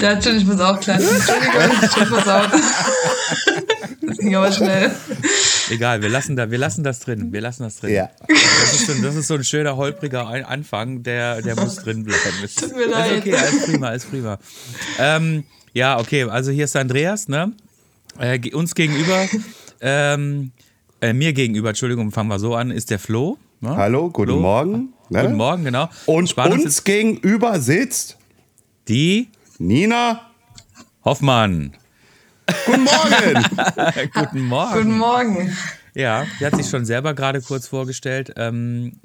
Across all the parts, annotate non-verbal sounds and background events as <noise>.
Ja, natürlich, ich muss auch klar. Entschuldigung, ich bin versaut. Das ging aber schnell. Egal, wir lassen, da, wir lassen das drin. Wir lassen das drin. Ja. Das, ist so, das ist so ein schöner, holpriger Anfang, der, der muss drin bleiben. Ist, <laughs> Tut mir ist leid. okay, alles prima, alles prima. Ähm, ja, okay, also hier ist Andreas, ne? Äh, uns gegenüber, ähm, äh, mir gegenüber, Entschuldigung, fangen wir so an, ist der Flo. Ne? Hallo, guten Flo. Morgen. Ne? Guten Morgen, genau. Und Spannend uns gegenüber sitzt die Nina. Hoffmann. Guten Morgen. <laughs> Guten Morgen. Guten Morgen. Ja, die hat sich schon selber gerade kurz vorgestellt. Ähm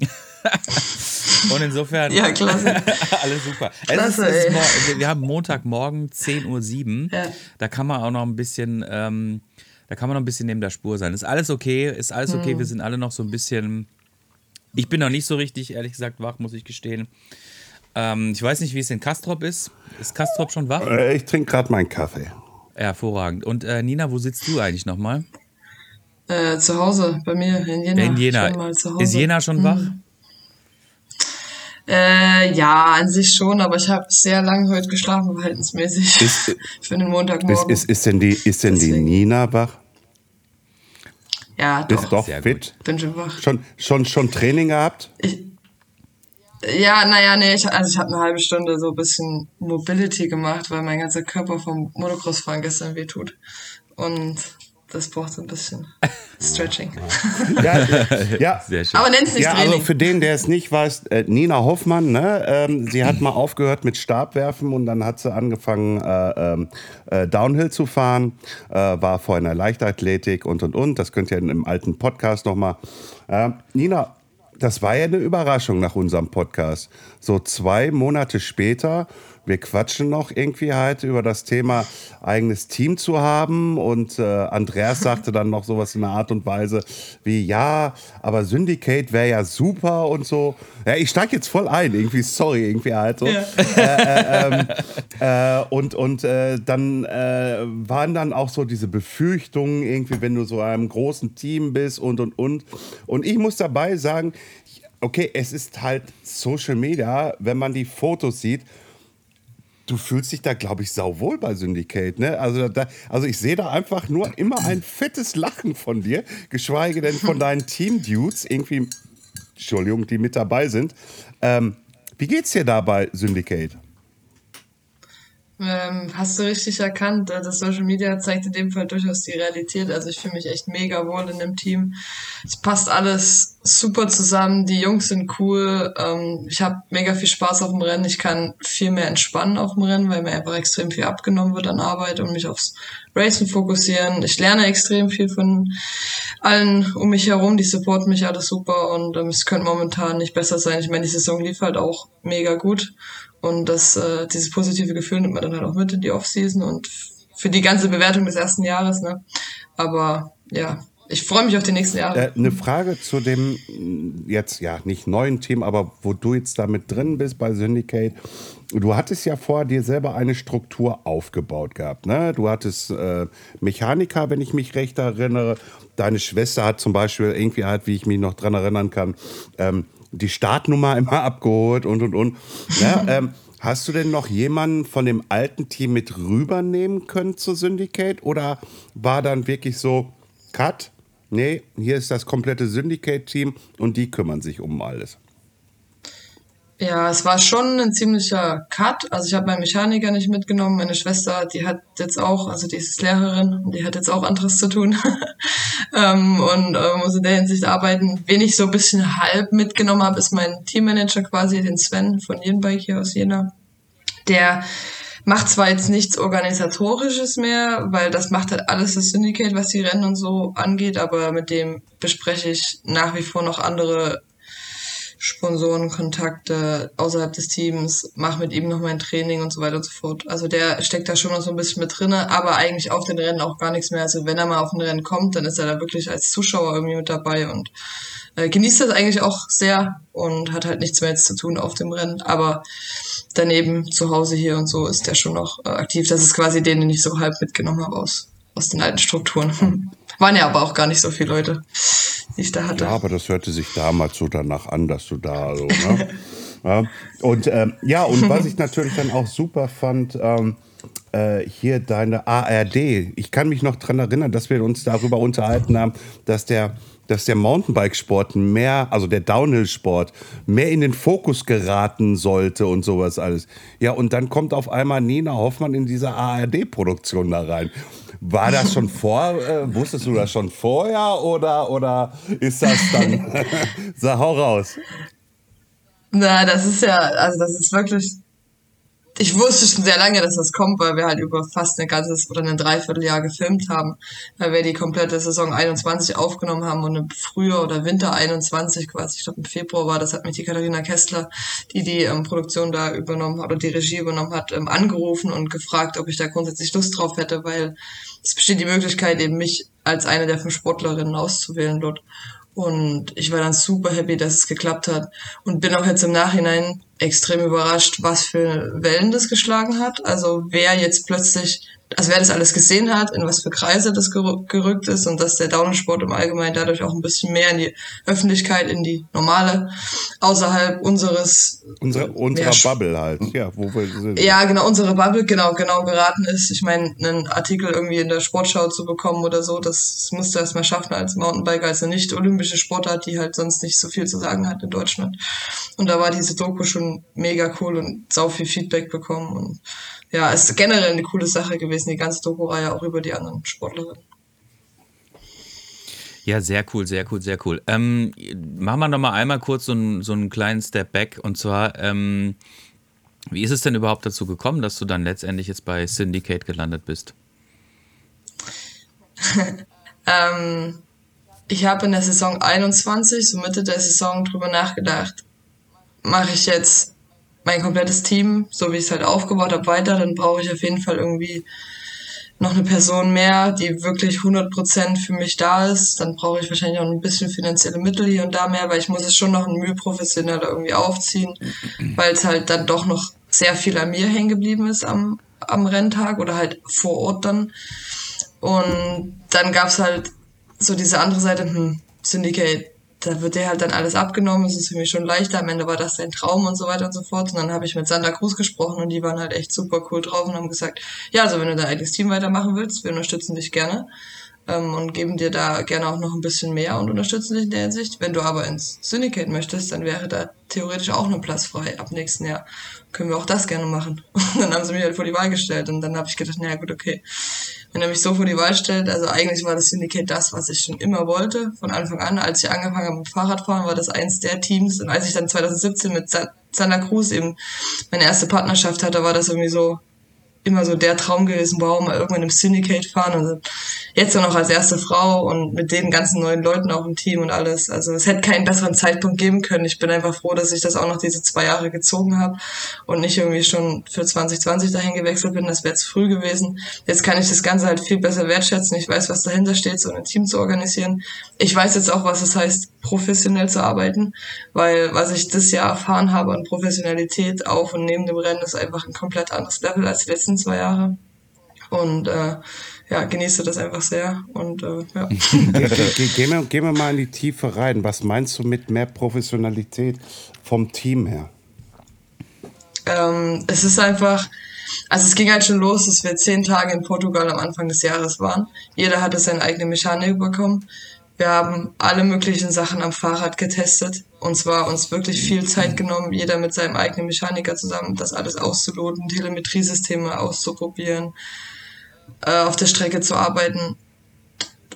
Und insofern, Ja, klasse. <laughs> alles super. Klasse, es ist, es ist wir haben Montagmorgen 10.07 Uhr. Ja. Da kann man auch noch ein bisschen, ähm, da kann man noch ein bisschen neben der Spur sein. Ist alles okay, ist alles okay. Hm. Wir sind alle noch so ein bisschen. Ich bin noch nicht so richtig, ehrlich gesagt, wach, muss ich gestehen. Ähm, ich weiß nicht, wie es in Kastrop ist. Ist Kastrop schon wach? Äh, ich trinke gerade meinen Kaffee. Hervorragend. Und äh, Nina, wo sitzt du eigentlich nochmal? Äh, zu Hause, bei mir in Jena. In Jena. Ich. Ist Jena schon wach? Äh, ja, an sich schon, aber ich habe sehr lange heute geschlafen, verhältnismäßig. Ist- <laughs> Für den Ist, Montagmorgen. ist, ist denn die, ist denn die. Nina wach? ja, Bist doch. doch sehr fit? Bin schon wach. Schon, schon, schon Training gehabt? Ja, naja, nee, ich, also ich habe eine halbe Stunde so ein bisschen Mobility gemacht, weil mein ganzer Körper vom Motocross-Fahren gestern wehtut. Und das braucht so ein bisschen <laughs> Stretching. Ja, <laughs> ja. Sehr schön. Aber nenn's nicht Ja, also Training. für den, der es nicht weiß, äh, Nina Hoffmann, ne, ähm, sie hat mal aufgehört mit Stabwerfen und dann hat sie angefangen, äh, ähm, äh, Downhill zu fahren, äh, war vorher in der Leichtathletik und und und. Das könnt ihr in einem alten Podcast nochmal. Äh, Nina, das war ja eine Überraschung nach unserem Podcast. So zwei Monate später, wir quatschen noch irgendwie halt über das Thema eigenes Team zu haben und äh, Andreas <laughs> sagte dann noch sowas in der Art und Weise wie ja, aber Syndicate wäre ja super und so. Ja, ich steige jetzt voll ein, irgendwie sorry, irgendwie halt so. Äh, und und äh, dann äh, waren dann auch so diese Befürchtungen, irgendwie, wenn du so in einem großen Team bist und und und. Und ich muss dabei sagen, okay, es ist halt Social Media, wenn man die Fotos sieht. Du fühlst dich da, glaube ich, sauwohl bei Syndicate, ne? Also, da, also ich sehe da einfach nur immer ein fettes Lachen von dir, geschweige denn von deinen <laughs> Team-Dudes, irgendwie, Entschuldigung, die mit dabei sind. Ähm, wie geht's dir da bei Syndicate? Ähm, hast du richtig erkannt, äh, das Social Media zeigt in dem Fall durchaus die Realität. Also ich fühle mich echt mega wohl in dem Team. Es passt alles super zusammen. Die Jungs sind cool. Ähm, ich habe mega viel Spaß auf dem Rennen. Ich kann viel mehr entspannen auf dem Rennen, weil mir einfach extrem viel abgenommen wird an Arbeit und mich aufs Racen fokussieren. Ich lerne extrem viel von allen um mich herum. Die supporten mich alles super und ähm, es könnte momentan nicht besser sein. Ich meine, die Saison lief halt auch mega gut. Und das, äh, dieses positive Gefühl nimmt man dann halt auch mit in die Offseason und für die ganze Bewertung des ersten Jahres, ne? Aber ja, ich freue mich auf die nächsten Jahre. Äh, eine Frage zu dem mh, jetzt ja nicht neuen Team, aber wo du jetzt damit drin bist bei Syndicate. Du hattest ja vorher dir selber eine Struktur aufgebaut gehabt. Ne? Du hattest äh, Mechaniker, wenn ich mich recht erinnere. Deine Schwester hat zum Beispiel irgendwie halt, wie ich mich noch dran erinnern kann, ähm, die Startnummer immer abgeholt und und und. Ja, <laughs> ähm, hast du denn noch jemanden von dem alten Team mit rübernehmen können zu Syndicate? Oder war dann wirklich so, Cut? Nee, hier ist das komplette Syndicate-Team und die kümmern sich um alles. Ja, es war schon ein ziemlicher Cut. Also ich habe meinen Mechaniker nicht mitgenommen. Meine Schwester, die hat jetzt auch, also die ist Lehrerin, die hat jetzt auch anderes zu tun <laughs> ähm, und äh, muss in der Hinsicht arbeiten. Wen ich so ein bisschen halb mitgenommen habe, ist mein Teammanager quasi, den Sven von Jenbike hier aus Jena. Der macht zwar jetzt nichts Organisatorisches mehr, weil das macht halt alles das Syndicate, was die Rennen und so angeht, aber mit dem bespreche ich nach wie vor noch andere Sponsorenkontakte außerhalb des Teams, mache mit ihm noch mein Training und so weiter und so fort. Also der steckt da schon noch so ein bisschen mit drinne, aber eigentlich auf den Rennen auch gar nichts mehr. Also wenn er mal auf ein Rennen kommt, dann ist er da wirklich als Zuschauer irgendwie mit dabei und äh, genießt das eigentlich auch sehr und hat halt nichts mehr jetzt zu tun auf dem Rennen. Aber daneben zu Hause hier und so ist der schon noch äh, aktiv. Das ist quasi den, den ich so halb mitgenommen habe aus, aus den alten Strukturen. <laughs> Waren ja aber auch gar nicht so viele Leute, die ich da hatte. Ja, aber das hörte sich damals so danach an, dass du da so, ne? <laughs> ja. Und ähm, ja, und was ich natürlich dann auch super fand, ähm, äh, hier deine ARD. Ich kann mich noch daran erinnern, dass wir uns darüber unterhalten haben, dass der dass der Mountainbikesport mehr, also der Downhill-Sport, mehr in den Fokus geraten sollte und sowas alles. Ja, und dann kommt auf einmal Nina Hoffmann in diese ARD-Produktion da rein. War das schon vor, äh, wusstest du das schon vorher oder, oder ist das dann, <laughs> sag, hau raus. Na, das ist ja, also das ist wirklich ich wusste schon sehr lange, dass das kommt, weil wir halt über fast ein ganzes oder ein Dreivierteljahr gefilmt haben, weil wir die komplette Saison 21 aufgenommen haben und im Frühjahr oder Winter 21 quasi, ich glaube im Februar war das, hat mich die Katharina Kessler, die die ähm, Produktion da übernommen hat oder die Regie übernommen hat, ähm, angerufen und gefragt, ob ich da grundsätzlich Lust drauf hätte, weil es besteht die Möglichkeit, eben mich als eine der fünf Sportlerinnen auszuwählen dort. Und ich war dann super happy, dass es geklappt hat. Und bin auch jetzt im Nachhinein extrem überrascht, was für Wellen das geschlagen hat. Also wer jetzt plötzlich also wer das alles gesehen hat, in was für Kreise das gerückt ist und dass der Downsport im Allgemeinen dadurch auch ein bisschen mehr in die Öffentlichkeit, in die normale, außerhalb unseres Unsere, unserer Bubble halt, ja, wo wir sind. Ja, genau, unsere Bubble, genau, genau geraten ist. Ich meine, einen Artikel irgendwie in der Sportschau zu bekommen oder so, das musst du erstmal schaffen als Mountainbiker, als eine nicht-olympische Sportart, die halt sonst nicht so viel zu sagen hat in Deutschland. Und da war diese Doku schon mega cool und sau viel Feedback bekommen und ja, ist generell eine coole Sache gewesen, die ganze Doku-Reihe auch über die anderen Sportlerinnen. Ja, sehr cool, sehr cool, sehr cool. Ähm, machen wir noch mal einmal kurz so einen, so einen kleinen Step back. Und zwar, ähm, wie ist es denn überhaupt dazu gekommen, dass du dann letztendlich jetzt bei Syndicate gelandet bist? <laughs> ähm, ich habe in der Saison 21, so Mitte der Saison, drüber nachgedacht, mache ich jetzt mein komplettes Team, so wie ich es halt aufgebaut habe, weiter, dann brauche ich auf jeden Fall irgendwie noch eine Person mehr, die wirklich 100% für mich da ist. Dann brauche ich wahrscheinlich auch ein bisschen finanzielle Mittel hier und da mehr, weil ich muss es schon noch ein Mühe professioneller irgendwie aufziehen, weil es halt dann doch noch sehr viel an mir hängen geblieben ist am, am Renntag oder halt vor Ort dann. Und dann gab es halt so diese andere Seite, hm, Syndicate, da wird dir halt dann alles abgenommen, es ist für mich schon leichter, am Ende war das dein Traum und so weiter und so fort. Und dann habe ich mit Sander Cruz gesprochen und die waren halt echt super cool drauf und haben gesagt, ja, also wenn du dein eigenes Team weitermachen willst, wir unterstützen dich gerne ähm, und geben dir da gerne auch noch ein bisschen mehr und unterstützen dich in der Hinsicht. Wenn du aber ins Syndicate möchtest, dann wäre da theoretisch auch ein Platz frei ab nächsten Jahr. Können wir auch das gerne machen. <laughs> Und dann haben sie mich halt vor die Wahl gestellt und dann habe ich gedacht, naja gut, okay wenn er mich so vor die Wahl stellt, also eigentlich war das Syndicate das, was ich schon immer wollte, von Anfang an. Als ich angefangen habe mit Fahrradfahren, war das eins der Teams. Und als ich dann 2017 mit Santa Cruz eben meine erste Partnerschaft hatte, war das irgendwie so, immer so der Traum gewesen, wow, mal irgendwann im Syndicate fahren. Also jetzt dann noch als erste Frau und mit den ganzen neuen Leuten auch im Team und alles. Also es hätte keinen besseren Zeitpunkt geben können. Ich bin einfach froh, dass ich das auch noch diese zwei Jahre gezogen habe und nicht irgendwie schon für 2020 dahin gewechselt bin. Das wäre zu früh gewesen. Jetzt kann ich das Ganze halt viel besser wertschätzen. Ich weiß, was dahinter steht, so ein Team zu organisieren. Ich weiß jetzt auch, was es heißt, professionell zu arbeiten, weil was ich das Jahr erfahren habe an Professionalität auf und neben dem Rennen ist einfach ein komplett anderes Level als letzten letzten zwei Jahre. Und äh, ja, genieße das einfach sehr. Und äh, ja. <laughs> Gehen wir, gehen wir mal in die Tiefe rein. Was meinst du mit mehr Professionalität vom Team her? Ähm, es ist einfach, also es ging halt schon los, dass wir zehn Tage in Portugal am Anfang des Jahres waren. Jeder hatte seine eigene Mechanik bekommen. Wir haben alle möglichen Sachen am Fahrrad getestet. Und zwar uns wirklich viel Zeit genommen, jeder mit seinem eigenen Mechaniker zusammen, das alles auszuloten, Telemetriesysteme auszuprobieren, äh, auf der Strecke zu arbeiten.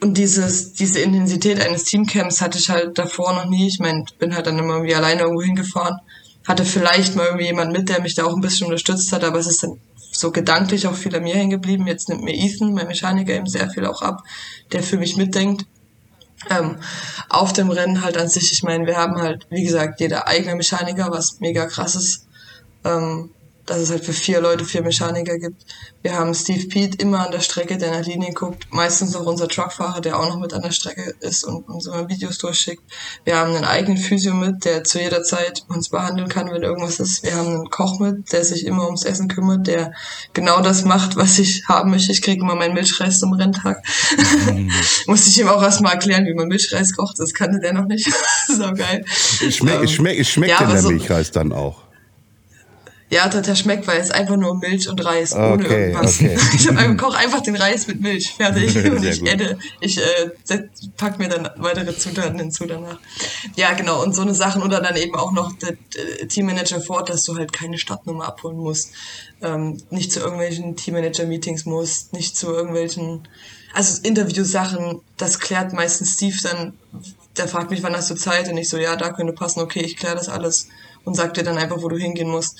Und dieses, diese Intensität eines Teamcamps hatte ich halt davor noch nie. Ich meine, bin halt dann immer irgendwie alleine irgendwo hingefahren. Hatte vielleicht mal irgendwie jemand mit, der mich da auch ein bisschen unterstützt hat, aber es ist dann so gedanklich auch viel an mir hängen geblieben. Jetzt nimmt mir Ethan, mein Mechaniker, eben sehr viel auch ab, der für mich mitdenkt Ähm, auf dem Rennen halt an sich, ich meine, wir haben halt, wie gesagt, jeder eigene Mechaniker, was mega krass ist. Ähm, dass es halt für vier Leute vier Mechaniker gibt. Wir haben Steve Pete immer an der Strecke, der nach Linie guckt. Meistens auch unser Truckfahrer, der auch noch mit an der Strecke ist und uns immer Videos durchschickt. Wir haben einen eigenen Physio mit, der zu jeder Zeit uns behandeln kann, wenn irgendwas ist. Wir haben einen Koch mit, der sich immer ums Essen kümmert, der genau das macht, was ich haben möchte. Ich kriege immer meinen Milchreis zum Renntag. Mhm. <laughs> Muss ich ihm auch erstmal erklären, wie man Milchreis kocht. Das kannte der noch nicht. <laughs> so geil. Schmeckt ähm, schmeck, schmeck ja, der so, Milchreis dann auch? Ja, der schmeckt, weil es einfach nur Milch und Reis okay, ohne irgendwas. Okay. <laughs> Ich koche einfach den Reis mit Milch, fertig. <laughs> und ich esse, ich äh, pack mir dann weitere Zutaten hinzu danach. Ja, genau, und so eine Sachen. Oder dann eben auch noch der, der Teammanager vor Ort, dass du halt keine Stadtnummer abholen musst. Ähm, nicht zu irgendwelchen Teammanager-Meetings musst, nicht zu irgendwelchen, also Interviewsachen, das klärt meistens Steve dann, der fragt mich, wann hast du Zeit? Und ich so, ja, da könnte passen, okay, ich kläre das alles und sagt dir dann einfach, wo du hingehen musst.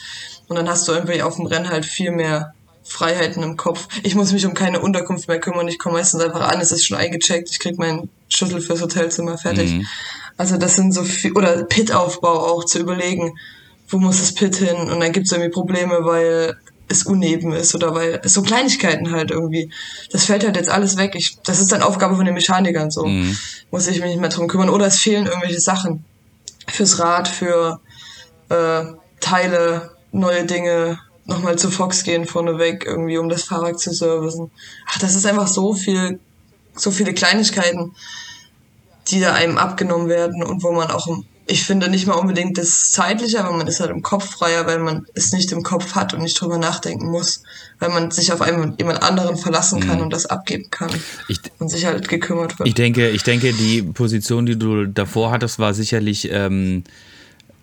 Und dann hast du irgendwie auf dem Rennen halt viel mehr Freiheiten im Kopf. Ich muss mich um keine Unterkunft mehr kümmern. Ich komme meistens einfach an, es ist schon eingecheckt. Ich krieg meinen Schlüssel fürs Hotelzimmer fertig. Mhm. Also das sind so viel, oder Pit-Aufbau auch zu überlegen, wo muss das Pit hin? Und dann gibt es irgendwie Probleme, weil es uneben ist oder weil es so Kleinigkeiten halt irgendwie. Das fällt halt jetzt alles weg. Ich, das ist dann Aufgabe von den Mechanikern so. Mhm. Muss ich mich nicht mehr drum kümmern. Oder es fehlen irgendwelche Sachen fürs Rad, für äh, Teile, neue Dinge, nochmal zu Fox gehen vorneweg, irgendwie, um das Fahrrad zu servicen. Ach, das ist einfach so viel, so viele Kleinigkeiten, die da einem abgenommen werden und wo man auch, ich finde nicht mal unbedingt das Zeitliche, aber man ist halt im Kopf freier, weil man es nicht im Kopf hat und nicht drüber nachdenken muss, weil man sich auf einen, jemand anderen verlassen kann mhm. und das abgeben kann ich, und sich halt gekümmert wird. Ich denke, ich denke, die Position, die du davor hattest, war sicherlich ähm,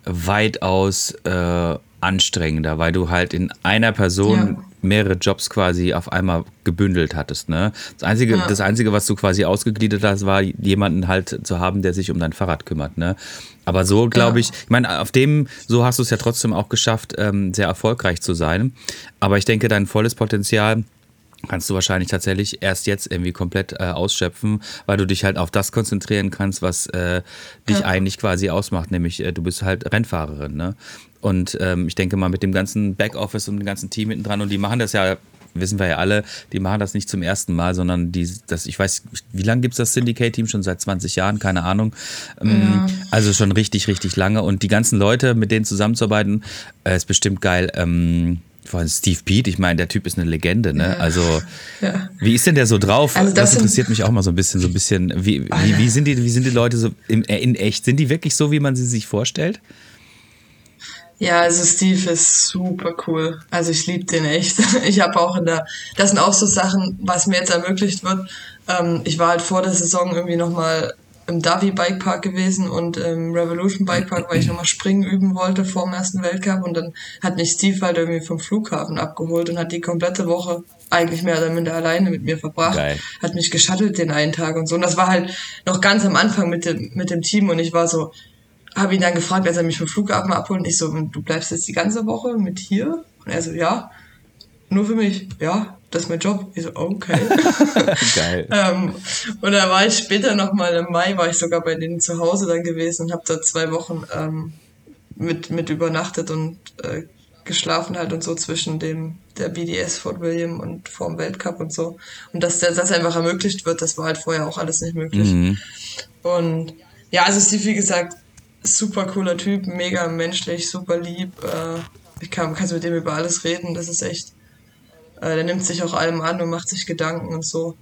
weitaus äh, anstrengender, weil du halt in einer Person ja. mehrere Jobs quasi auf einmal gebündelt hattest. Ne? Das, Einzige, ja. das Einzige, was du quasi ausgegliedert hast, war jemanden halt zu haben, der sich um dein Fahrrad kümmert. Ne? Aber so glaube ich, ich meine, auf dem, so hast du es ja trotzdem auch geschafft, ähm, sehr erfolgreich zu sein. Aber ich denke, dein volles Potenzial kannst du wahrscheinlich tatsächlich erst jetzt irgendwie komplett äh, ausschöpfen, weil du dich halt auf das konzentrieren kannst, was äh, dich ja. eigentlich quasi ausmacht, nämlich äh, du bist halt Rennfahrerin. Ne? Und ähm, ich denke mal mit dem ganzen Backoffice und dem ganzen Team hinten dran und die machen das ja wissen wir ja alle, die machen das nicht zum ersten Mal, sondern die, das, ich weiß, wie lange gibt es das Syndicate-Team? Schon seit 20 Jahren, keine Ahnung. Ähm, ja. Also schon richtig, richtig lange. Und die ganzen Leute, mit denen zusammenzuarbeiten, äh, ist bestimmt geil. Ähm, vor allem Steve Pete, ich meine, der Typ ist eine Legende, ne? Ja. Also, <laughs> ja. wie ist denn der so drauf? Also das, das interessiert mich auch mal so ein bisschen, so ein bisschen. Wie, wie, wie, sind, die, wie sind die Leute so in, in echt? Sind die wirklich so, wie man sie sich vorstellt? Ja, also Steve ist super cool. Also ich liebe den echt. <laughs> Ich habe auch in der, das sind auch so Sachen, was mir jetzt ermöglicht wird. Ähm, ich war halt vor der Saison irgendwie nochmal im Davi Bikepark gewesen und im Revolution Bikepark, weil ich nochmal Springen üben wollte vor dem ersten Weltcup. Und dann hat mich Steve halt irgendwie vom Flughafen abgeholt und hat die komplette Woche eigentlich mehr oder minder alleine mit mir verbracht, Geil. hat mich geschattelt den einen Tag und so. Und das war halt noch ganz am Anfang mit dem, mit dem Team. Und ich war so, habe ihn dann gefragt, als er mich vom Flughafen abholt. Und ich so, du bleibst jetzt die ganze Woche mit hier? Und er so, ja, nur für mich, ja, das ist mein Job. Ich so, okay. <laughs> Geil. <laughs> ähm, und da war ich später nochmal im Mai, war ich sogar bei denen zu Hause dann gewesen und habe da zwei Wochen ähm, mit, mit übernachtet und äh, geschlafen halt und so zwischen dem der BDS Fort William und vorm Weltcup und so. Und dass das einfach ermöglicht wird, das war halt vorher auch alles nicht möglich. Mhm. Und ja, also Steve, wie gesagt, super cooler Typ, mega menschlich, super lieb. Äh, ich kann, kannst mit dem über alles reden, das ist echt äh, der nimmt sich auch allem an und macht sich Gedanken und so.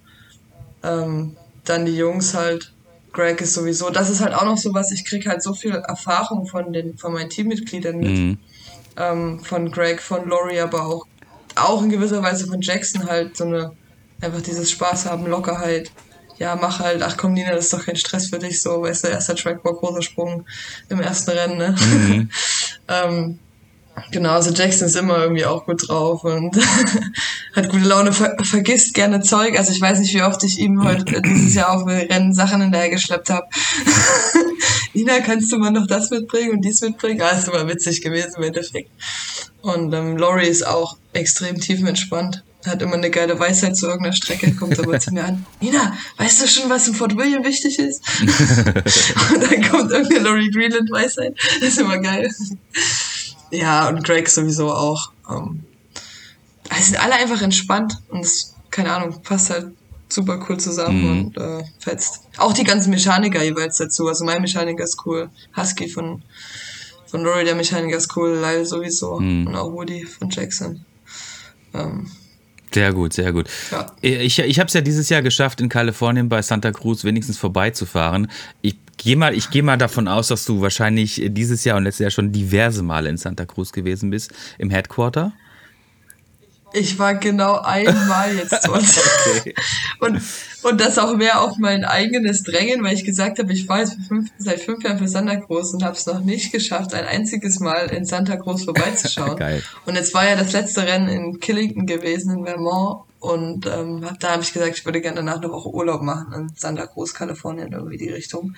Ähm, dann die Jungs halt. Greg ist sowieso, das ist halt auch noch so was, ich krieg halt so viel Erfahrung von den, von meinen Teammitgliedern mit. Mhm. Ähm, von Greg, von Laurie, aber auch, auch in gewisser Weise von Jackson halt so eine, einfach dieses Spaß haben, Lockerheit. Ja, mach halt, ach komm Nina, das ist doch kein Stress für dich, so, weißt du, erster Trackboard, großer Sprung im ersten Rennen, ne? Mhm. <laughs> ähm, Genau, also Jackson ist immer irgendwie auch gut drauf und <laughs> hat gute Laune, ver vergisst gerne Zeug. Also ich weiß nicht, wie oft ich ihm heute dieses Jahr auf Rennen Sachen hinterher geschleppt habe. Nina, <laughs> kannst du mal noch das mitbringen und dies mitbringen? Ah, ist immer witzig gewesen im Endeffekt. Und ähm, Laurie ist auch extrem tiefenentspannt. hat immer eine geile Weisheit zu irgendeiner Strecke, kommt aber zu mir an. <laughs> Nina, weißt du schon, was im Fort William wichtig ist? und dann kommt irgendeine Laurie Greenland Weisheit. Das ist immer geil. Ja, und Greg sowieso auch. Ähm, also sind alle einfach entspannt und es, keine Ahnung, passt halt super cool zusammen Mhm. und äh, fetzt. Auch die ganzen Mechaniker jeweils dazu. Also mein Mechaniker ist cool. Husky von, von Rory, der Mechaniker ist cool. Lyle sowieso. Mhm. Und auch Woody von Jackson. Ähm, Sehr gut, sehr gut. Ja. Ich, ich habe es ja dieses Jahr geschafft, in Kalifornien bei Santa Cruz wenigstens vorbeizufahren. Ich gehe mal, ich geh mal davon aus, dass du wahrscheinlich dieses Jahr und letztes Jahr schon diverse Male in Santa Cruz gewesen bist, im Headquarter. Ich war genau einmal jetzt dort. <laughs> und, und das auch mehr auf mein eigenes Drängen, weil ich gesagt habe, ich war jetzt fünf, seit fünf Jahren für Santa Cruz und habe es noch nicht geschafft, ein einziges Mal in Santa Cruz vorbeizuschauen. <laughs> Geil. Und jetzt war ja das letzte Rennen in Killington gewesen, in Vermont. Und ähm, da habe ich gesagt, ich würde gerne danach eine Woche Urlaub machen in Santa Cruz, Kalifornien, irgendwie die Richtung.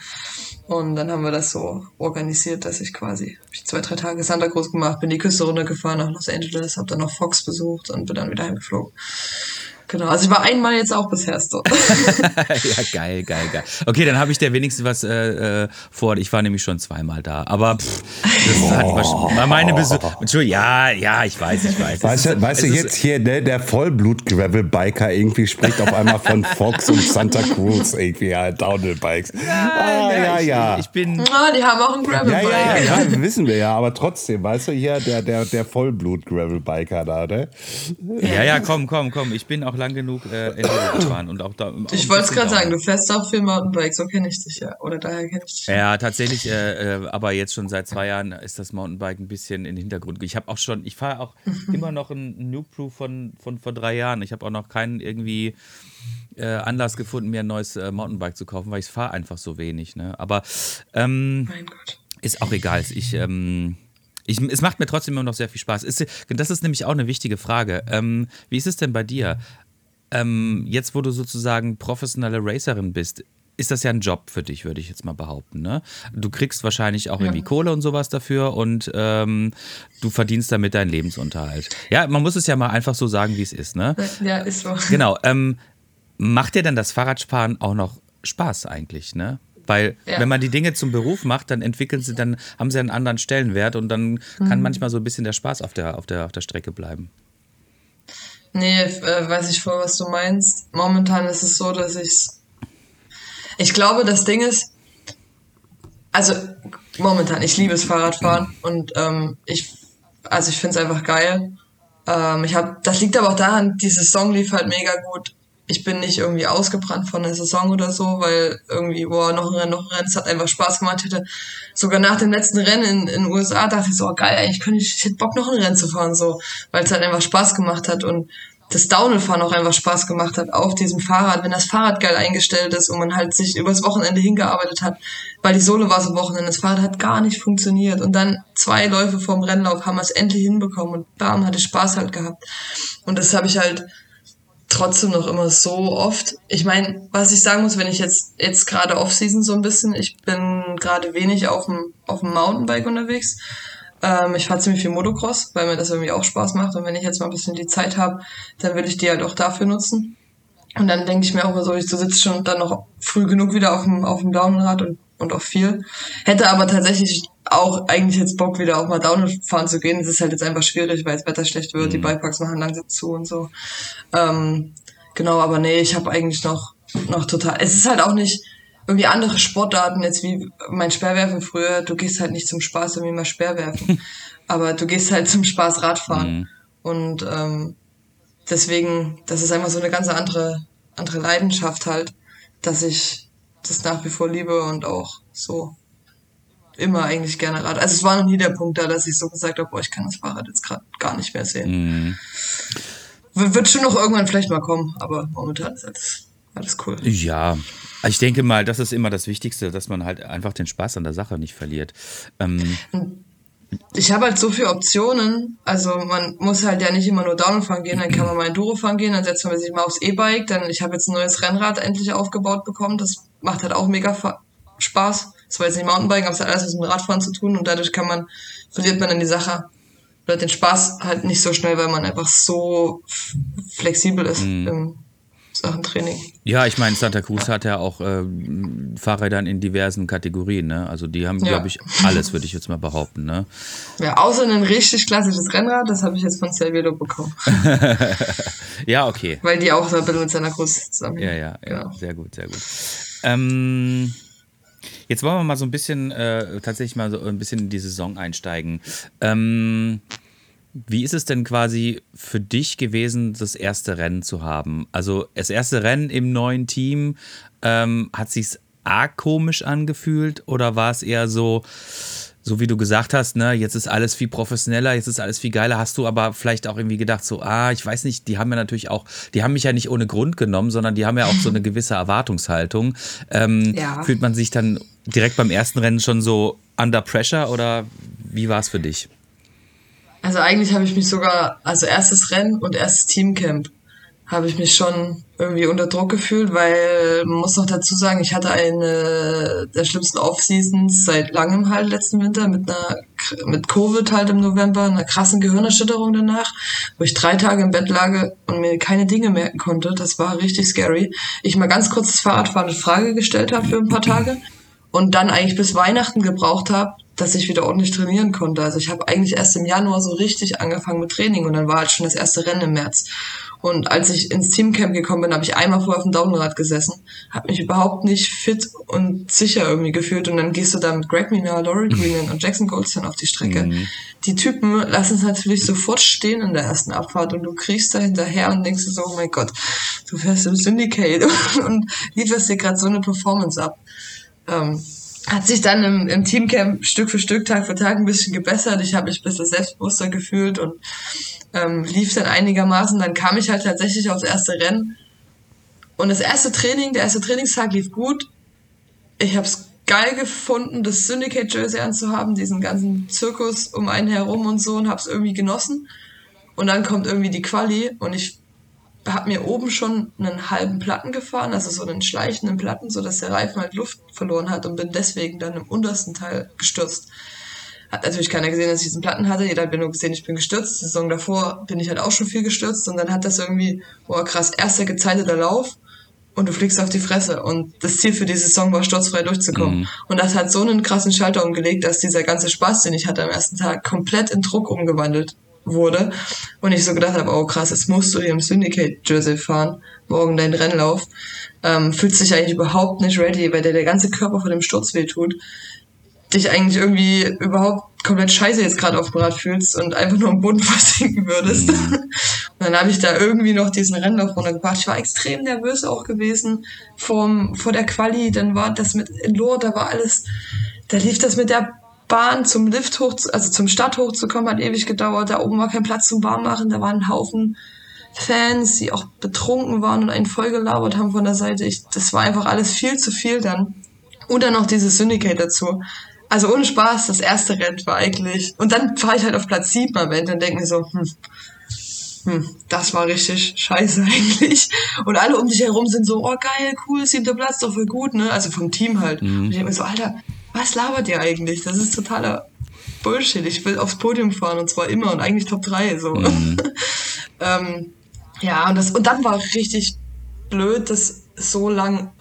Und dann haben wir das so organisiert, dass ich quasi ich zwei, drei Tage Santa Cruz gemacht, bin die Küste runtergefahren nach Los Angeles, habe dann noch Fox besucht und bin dann wieder heimgeflogen. Genau, also ich war einmal jetzt auch bisher dort. <laughs> ja, geil, geil, geil. Okay, dann habe ich dir wenigstens was äh, äh, vor. Ich war nämlich schon zweimal da. Aber pff, das hat wahrscheinlich- meine Besuch. Entschuldigung, ja, ja, ich weiß, ich weiß. Weißt ist- weißt du jetzt hier, ne, der Vollblut-Gravel-Biker irgendwie spricht auf einmal von <laughs> Fox und Santa Cruz irgendwie, ja, Downhill-Bikes. ah, ja, ich, ja. Ich bin. Ah, die haben auch ein Ja, Gravelbike. ja, ja, wissen wir ja, aber trotzdem, weißt du, hier der, der, der Vollblut-Gravel-Biker da, ne? Ja, ja, komm, komm, komm. Ich bin auch lang genug äh, Enduro gefahren und auch da. Ich wollte es gerade sagen, du fährst auch viel Mountainbike, so kenne ich dich ja. Oder daher kenne ich dich. Ja, tatsächlich, äh, äh, aber jetzt schon seit zwei Jahren ist das Mountainbike ein bisschen in den Hintergrund. Ich habe auch schon, ich fahre auch immer noch ein New Proof von, von vor drei Jahren. Ich habe auch noch keinen irgendwie äh, Anlass gefunden, mir ein neues äh, Mountainbike zu kaufen, weil ich fahre einfach so wenig. Ne? Aber ähm, ist auch egal. Ich, ähm, ich, es macht mir trotzdem immer noch sehr viel Spaß. Ist, das ist nämlich auch eine wichtige Frage. Ähm, wie ist es denn bei dir? Ähm, jetzt, wo du sozusagen professionelle Racerin bist, ist das ja ein Job für dich, würde ich jetzt mal behaupten. Ne? Du kriegst wahrscheinlich auch irgendwie Kohle und sowas dafür und ähm, du verdienst damit deinen Lebensunterhalt. Ja, man muss es ja mal einfach so sagen, wie es ist. Ne? Ja, ist so. Genau. Ähm, macht dir denn das Fahrradfahren auch noch Spaß eigentlich, ne? Weil Ja. wenn man die Dinge zum Beruf macht, dann entwickeln sie, dann haben sie einen anderen Stellenwert und dann kann manchmal so ein bisschen der Spaß auf der, auf der, auf der Strecke bleiben. Nee, äh, weiß ich voll, was du meinst. Momentan ist es so, dass ich's. Ich glaube, das Ding ist. Also, momentan, ich liebe es Fahrradfahren und ähm, ich. Also, ich finde es einfach geil. Ähm, ich hab, das liegt aber auch daran, die Saison lief halt mega gut. Ich bin nicht irgendwie ausgebrannt von der Saison oder so, weil irgendwie, boah, noch ein Rennen, noch ein Rennen, es hat einfach Spaß gemacht. Hätte sogar nach dem letzten Rennen in in den USA dachte ich so, oh, geil, eigentlich könnte ich, ich hätte Bock noch ein Rennen zu fahren, so, weil es halt einfach Spaß gemacht hat und das Downhill-Fahren auch einfach Spaß gemacht hat auf diesem Fahrrad, wenn das Fahrrad geil eingestellt ist und man halt sich übers Wochenende hingearbeitet hat, weil die Sohle war so Wochenende, das Fahrrad hat gar nicht funktioniert und dann zwei Läufe vorm Rennlauf haben wir es endlich hinbekommen und bam, hatte Spaß halt gehabt. Und das habe ich halt trotzdem noch immer so oft. Ich meine, was ich sagen muss, wenn ich jetzt jetzt gerade Off-Season so ein bisschen, ich bin gerade wenig auf dem auf dem Mountainbike unterwegs. Ähm, ich fahre ziemlich viel Motocross, weil mir das irgendwie auch Spaß macht. Und wenn ich jetzt mal ein bisschen die Zeit habe, dann will ich die halt auch dafür nutzen. Und dann denke ich mir auch immer so, ich sitze schon dann noch früh genug wieder auf dem, auf dem Downrad und, und auch viel. Hätte aber tatsächlich auch eigentlich jetzt Bock, wieder auch mal Downhill fahren zu gehen. Es ist halt jetzt einfach schwierig, weil das Wetter schlecht wird, die Bikeparks machen langsam zu und so. Ähm, genau, aber nee, ich habe eigentlich noch, noch total. Es ist halt auch nicht irgendwie andere Sportarten, jetzt wie mein Speerwerfen früher, du gehst halt nicht zum Spaß irgendwie mal Speerwerfen. <laughs> aber du gehst halt zum Spaß Radfahren. Und ähm, deswegen, das ist einfach so eine ganz andere, andere Leidenschaft halt, dass ich das nach wie vor liebe und auch so immer eigentlich gerne Rad. Also es war noch nie der Punkt da, dass ich so gesagt habe, boah, ich kann das Fahrrad jetzt gerade gar nicht mehr sehen. W- Wird schon noch irgendwann vielleicht mal kommen, aber momentan ist alles, alles cool. Ja, ich denke mal, das ist immer das Wichtigste, dass man halt einfach den Spaß an der Sache nicht verliert. Ähm, Ich habe halt so viele Optionen. Also man muss halt ja nicht immer nur Downhill fahren gehen, dann kann man mal Enduro fahren gehen, dann setzt man sich mal aufs E-Bike. Dann ich habe jetzt ein neues Rennrad endlich aufgebaut bekommen. Das macht halt auch mega Spaß. Das war jetzt nicht Mountainbiken, aber es hat alles was mit Radfahren zu tun und dadurch kann man, verliert man dann die Sache oder den Spaß halt nicht so schnell, weil man einfach so flexibel ist mhm. im Sachen Training. Ja, ich meine, Santa Cruz hat ja auch äh, Fahrräder in diversen Kategorien. Ne? Also die haben, ja. glaube ich, alles, würde ich jetzt mal behaupten. Ne? Ja, außer ein richtig klassisches Rennrad, das habe ich jetzt von Cervelo bekommen. <laughs> ja, okay. Weil die auch so ein bisschen mit Santa Cruz zusammen. Ja, ja, ja, genau. sehr gut, sehr gut. Ähm, jetzt wollen wir mal so ein bisschen, äh, tatsächlich mal so ein bisschen in die Saison einsteigen. Ähm, wie ist es denn quasi für dich gewesen, das erste Rennen zu haben? Also das erste Rennen im neuen Team, ähm, hat sich arg komisch angefühlt oder war es eher so, so wie du gesagt hast, ne, jetzt ist alles viel professioneller, jetzt ist alles viel geiler, hast du aber vielleicht auch irgendwie gedacht, so, ah, ich weiß nicht, die haben ja natürlich auch, die haben mich ja nicht ohne Grund genommen, sondern die haben ja auch so eine <laughs> gewisse Erwartungshaltung. Ähm, ja. Fühlt man sich dann direkt beim ersten Rennen schon so under pressure oder wie war es für dich? Also eigentlich habe ich mich sogar, also erstes Rennen und erstes Teamcamp, habe ich mich schon irgendwie unter Druck gefühlt, weil man muss noch dazu sagen, ich hatte eine der schlimmsten Off-Seasons seit langem halt letzten Winter mit einer mit Covid halt im November, einer krassen Gehirnerschütterung danach, wo ich drei Tage im Bett lag und mir keine Dinge merken konnte. Das war richtig scary. Ich mal ganz kurz das Fahrradfahren in Frage gestellt habe für ein paar Tage und dann eigentlich bis Weihnachten gebraucht habe, dass ich wieder ordentlich trainieren konnte. Also ich habe eigentlich erst im Januar so richtig angefangen mit Training und dann war halt schon das erste Rennen im März. Und als ich ins Teamcamp gekommen bin, habe ich einmal vorher auf dem Downrad gesessen, habe mich überhaupt nicht fit und sicher irgendwie gefühlt und dann gehst du da mit Greg Mina, Laurie <laughs> Greenan und Jackson Goldstein auf die Strecke. Mhm. Die Typen lassen es natürlich sofort stehen in der ersten Abfahrt und du kriegst da hinterher und denkst so, oh mein Gott, du fährst im Syndicate <laughs> und lieferst dir gerade so eine Performance ab. Ähm, hat sich dann im, im Teamcamp Stück für Stück, Tag für Tag ein bisschen gebessert. Ich habe mich ein bisschen selbstbewusster gefühlt und ähm, lief dann einigermaßen. Dann kam ich halt tatsächlich aufs erste Rennen. Und das erste Training, der erste Trainingstag lief gut. Ich habe es geil gefunden, das Syndicate Jersey anzuhaben, diesen ganzen Zirkus um einen herum und so und habe es irgendwie genossen. Und dann kommt irgendwie die Quali und ich habe mir oben schon einen halben Platten gefahren, also so einen schleichenden Platten, so dass der Reifen halt Luft verloren hat und bin deswegen dann im untersten Teil gestürzt. Hat natürlich keiner gesehen, dass ich diesen Platten hatte. Jeder hat mir nur gesehen, ich bin gestürzt. Die Saison davor bin ich halt auch schon viel gestürzt und dann hat das irgendwie, boah krass, erster gezeiteter Lauf und du fliegst auf die Fresse. Und das Ziel für die Saison war, sturzfrei durchzukommen. Mhm. Und das hat so einen krassen Schalter umgelegt, dass dieser ganze Spaß, den ich hatte am ersten Tag, komplett in Druck umgewandelt wurde. Und ich so gedacht habe, oh krass, jetzt musst du hier im Syndicate Jersey fahren, morgen dein Rennlauf. Ähm, fühlt sich eigentlich überhaupt nicht ready, weil der, der ganze Körper von dem Sturz weh tut. Dich eigentlich irgendwie überhaupt komplett scheiße jetzt gerade auf dem Rad fühlst und einfach nur am Boden <laughs> versinken würdest. Mhm. und dann habe ich da irgendwie noch diesen Rennlauf runtergebracht. Ich war extrem nervös auch gewesen vom, vor der Quali. Dann war das mit in Lohr, da war alles, da lief das mit der Bahn zum Lift hoch, also zum Stadt hochzukommen, hat ewig gedauert. Da oben war kein Platz zum Warmmachen. Da waren ein Haufen Fans, die auch betrunken waren und einen voll gelabert haben von der Seite. Ich, das war einfach alles viel zu viel dann. Und dann noch dieses Syndicate dazu. Also ohne Spaß, das erste Rennen war eigentlich. Und dann fahre ich halt auf Platz 7 am Ende und denke mir so, hm, hm, das war richtig scheiße <laughs> eigentlich. Und alle um dich herum sind so, oh geil, cool, siebter Platz, doch voll gut, ne? Also vom Team halt. Mhm. Und ich denke mir so, Alter, was labert ihr eigentlich? Das ist totaler Bullshit. Ich will aufs Podium fahren und zwar immer und eigentlich Top 3. So. Mhm. <laughs> ähm, ja, und, das, und dann war richtig blöd, dass so lang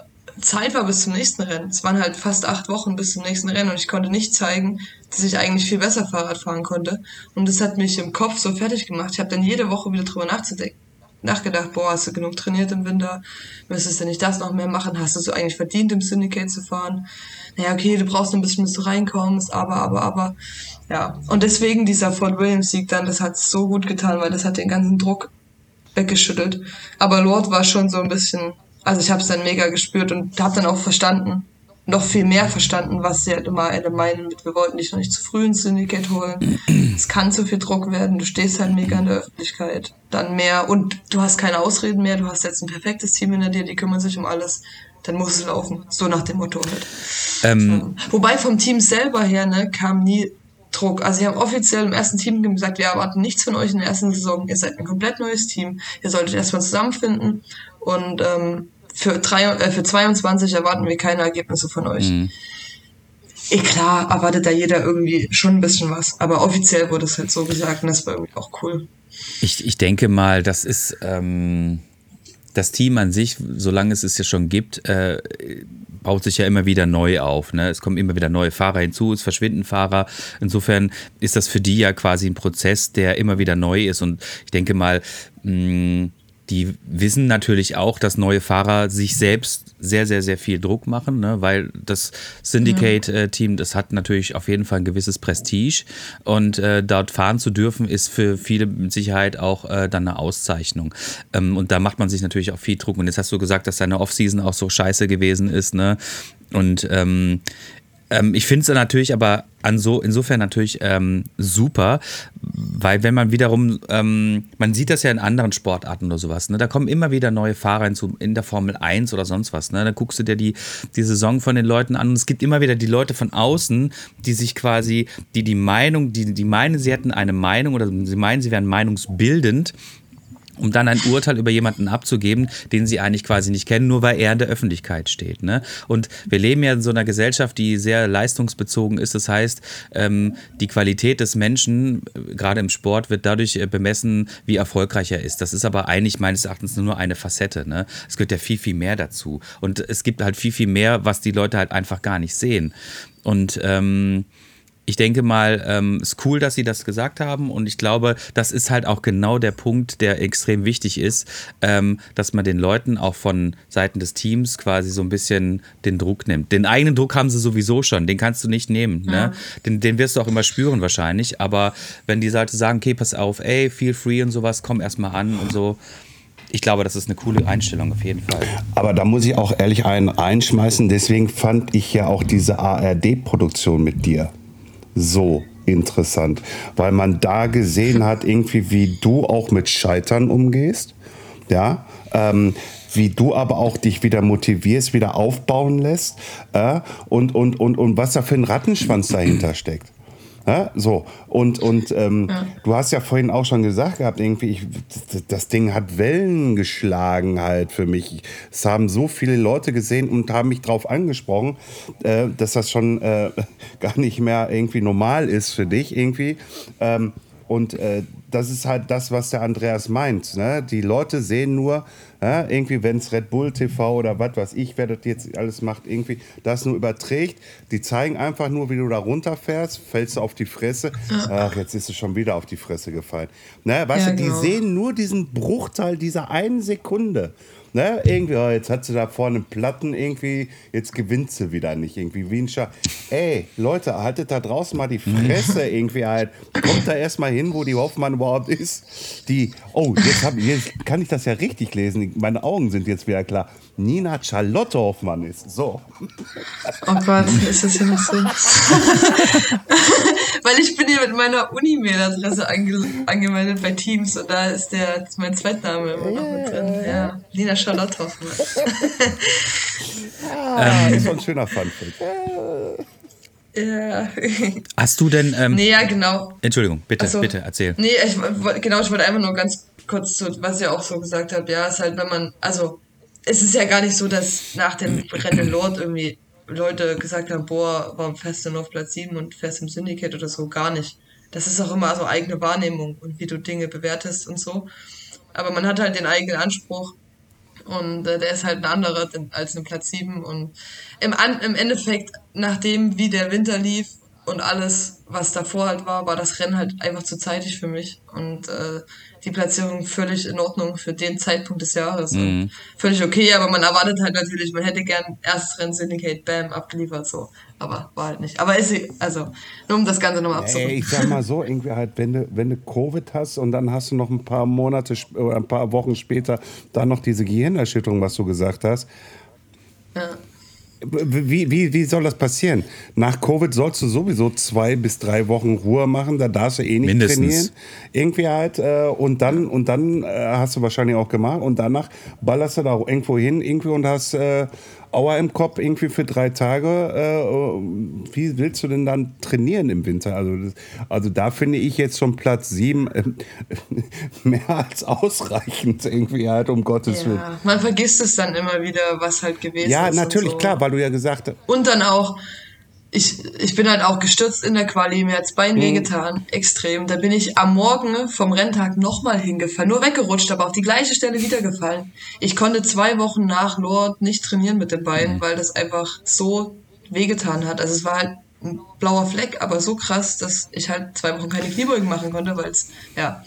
Zeit war bis zum nächsten Rennen. Es waren halt fast acht Wochen bis zum nächsten Rennen und ich konnte nicht zeigen, dass ich eigentlich viel besser Fahrrad fahren konnte. Und das hat mich im Kopf so fertig gemacht. Ich habe dann jede Woche wieder drüber nachzudenken nachgedacht, boah, hast du genug trainiert im Winter? Müsstest du nicht das noch mehr machen? Hast du so eigentlich verdient, im Syndicate zu fahren? Naja, okay, du brauchst ein bisschen, bis du reinkommst, aber, aber, aber. Ja, und deswegen dieser Fort Williams-Sieg dann, das hat so gut getan, weil das hat den ganzen Druck weggeschüttelt. Aber Lord war schon so ein bisschen, also ich habe es dann mega gespürt und habe dann auch verstanden, noch viel mehr verstanden, was sie halt immer alle meinen mit, wir wollten dich noch nicht zu früh ins Syndicate holen. <clears throat> es kann zu viel Druck werden, du stehst halt mega in der Öffentlichkeit. Dann mehr und du hast keine Ausreden mehr, du hast jetzt ein perfektes Team hinter dir, die kümmern sich um alles. Dann muss es laufen. So nach dem Motto halt. Ähm. Wobei vom Team selber her, ne, kam nie Druck. Also sie haben offiziell im ersten Team gesagt, wir erwarten nichts von euch in der ersten Saison. Ihr seid ein komplett neues Team. Ihr solltet erstmal zusammenfinden und ähm, für, drei, äh, für 22 erwarten wir keine Ergebnisse von euch. Mhm. eh klar, erwartet da jeder irgendwie schon ein bisschen was. Aber offiziell wurde es halt so gesagt und das war irgendwie auch cool. Ich, ich denke mal, das ist ähm, das Team an sich, solange es es ja schon gibt, äh, baut sich ja immer wieder neu auf. Ne? Es kommen immer wieder neue Fahrer hinzu, es verschwinden Fahrer. Insofern ist das für die ja quasi ein Prozess, der immer wieder neu ist. Und ich denke mal, mh, die wissen natürlich auch, dass neue Fahrer sich selbst sehr, sehr, sehr viel Druck machen, ne? weil das Syndicate-Team, das hat natürlich auf jeden Fall ein gewisses Prestige und äh, dort fahren zu dürfen, ist für viele mit Sicherheit auch äh, dann eine Auszeichnung. Ähm, und da macht man sich natürlich auch viel Druck. Und jetzt hast du gesagt, dass deine Offseason auch so scheiße gewesen ist, ne? Und ähm, ähm, ich finde es natürlich aber an so, insofern natürlich ähm, super, weil wenn man wiederum, ähm, man sieht das ja in anderen Sportarten oder sowas, ne? da kommen immer wieder neue Fahrer hinzu, in der Formel 1 oder sonst was. Ne? Da guckst du dir die, die Saison von den Leuten an und es gibt immer wieder die Leute von außen, die sich quasi, die die Meinung, die, die meinen, sie hätten eine Meinung oder sie meinen, sie wären meinungsbildend um dann ein Urteil über jemanden abzugeben, den sie eigentlich quasi nicht kennen, nur weil er in der Öffentlichkeit steht. Ne? Und wir leben ja in so einer Gesellschaft, die sehr leistungsbezogen ist. Das heißt, ähm, die Qualität des Menschen, äh, gerade im Sport, wird dadurch äh, bemessen, wie erfolgreich er ist. Das ist aber eigentlich meines Erachtens nur eine Facette. Ne? Es gehört ja viel, viel mehr dazu. Und es gibt halt viel, viel mehr, was die Leute halt einfach gar nicht sehen. Und ähm, ich denke mal, ähm, ist cool, dass Sie das gesagt haben und ich glaube, das ist halt auch genau der Punkt, der extrem wichtig ist, ähm, dass man den Leuten auch von Seiten des Teams quasi so ein bisschen den Druck nimmt. Den eigenen Druck haben sie sowieso schon, den kannst du nicht nehmen. Ne? Ne? Den, den wirst du auch immer spüren wahrscheinlich, aber wenn die Leute sagen, okay, pass auf, ey, feel free und sowas, komm erstmal an und so, ich glaube, das ist eine coole Einstellung auf jeden Fall. Aber da muss ich auch ehrlich einen einschmeißen. Deswegen fand ich ja auch diese ARD-Produktion mit dir so interessant, weil man da gesehen hat, irgendwie, wie du auch mit Scheitern umgehst, ja, ähm, wie du aber auch dich wieder motivierst, wieder aufbauen lässt äh, und, und, und, und was da für ein Rattenschwanz dahinter steckt. Ja, so, und, und ähm, ja. du hast ja vorhin auch schon gesagt gehabt, irgendwie, ich, das Ding hat Wellen geschlagen halt für mich. Es haben so viele Leute gesehen und haben mich darauf angesprochen, äh, dass das schon äh, <laughs> gar nicht mehr irgendwie normal ist für dich irgendwie. Ähm, und äh, das ist halt das, was der Andreas meint. Ne? Die Leute sehen nur, ja, irgendwie, wenn es Red Bull TV oder was weiß ich, wer das jetzt alles macht, irgendwie das nur überträgt. Die zeigen einfach nur, wie du da runterfährst, fällst du auf die Fresse. Ach, jetzt ist du schon wieder auf die Fresse gefallen. Ne? Weißt ja, du, die genau. sehen nur diesen Bruchteil dieser einen Sekunde. Ne? Irgendwie, oh, jetzt hat sie da vorne Platten, irgendwie, jetzt gewinnt sie wieder nicht, irgendwie wie ein Schach. Ey, Leute, haltet da draußen mal die Fresse irgendwie halt. Kommt da erstmal hin, wo die Hoffmann überhaupt ist. Die, oh, jetzt, hab, jetzt kann ich das ja richtig lesen. Meine Augen sind jetzt wieder klar. Nina Charlotte Hoffmann ist. So. Oh Gott, ist das hier noch so? <laughs> Weil ich bin hier mit meiner Uni-Mail-Adresse ange angemeldet bei Teams und da ist der ist mein Zweitname immer noch mit drin. Ja, Nina Charlotte Hoffmann. <laughs> ah, ist so ein schöner Funfact. Ja. <laughs> Hast du denn. Ähm, nee, ja, genau. Entschuldigung, bitte, so. bitte, erzähl. Nee, ich, genau, ich wollte einfach nur ganz kurz zu, was ihr auch so gesagt habt. Ja, ist halt, wenn man, also es ist ja gar nicht so, dass nach dem Rennen Lord irgendwie Leute gesagt haben, boah, warum fährst du nur auf Platz 7 und fährst im Syndicate oder so, gar nicht. Das ist auch immer so eigene Wahrnehmung und wie du Dinge bewertest und so. Aber man hat halt den eigenen Anspruch und äh, der ist halt ein anderer als ein Platz 7 und im, An im Endeffekt, nachdem wie der Winter lief und alles, was davor halt war, war das Rennen halt einfach zu zeitig für mich und äh, die Platzierung völlig in Ordnung für den Zeitpunkt des Jahres. Mhm. Völlig okay, aber man erwartet halt natürlich, man hätte gern erstes Rennen Syndicate, bam, abgeliefert, so. Aber war halt nicht. Aber ist sie, also, nur um das Ganze nochmal abzurunden. Ey, ich sag mal so, irgendwie halt, wenn du, wenn du Covid hast und dann hast du noch ein paar Monate oder ein paar Wochen später dann noch diese Gehirnerschütterung, was du gesagt hast. Ja wie, wie, wie soll das passieren? Nach Covid sollst du sowieso zwei bis drei Wochen Ruhe machen, da darfst du eh nicht Mindestens. trainieren. Irgendwie halt, äh, und dann, und dann äh, hast du wahrscheinlich auch gemacht und danach ballerst du da irgendwo hin irgendwie und hast äh, Auer im Kopf irgendwie für drei Tage. Äh, wie willst du denn dann trainieren im Winter? Also, das, also da finde ich jetzt schon Platz sieben äh, <laughs> mehr als ausreichend irgendwie halt, um Gottes ja, Willen. Man vergisst es dann immer wieder, was halt gewesen ja, ist. Ja, natürlich, so. klar, weil du ja gesagt hast. Und dann auch, ich, ich bin halt auch gestürzt in der Quali, mir hat's Bein wehgetan, extrem. Da bin ich am Morgen vom Renntag nochmal hingefallen, nur weggerutscht, aber auf die gleiche Stelle wieder gefallen. Ich konnte zwei Wochen nach Lord nicht trainieren mit dem Bein, weil das einfach so wehgetan hat. Also es war halt ein blauer Fleck, aber so krass, dass ich halt zwei Wochen keine Kniebeugen machen konnte, weil es, ja.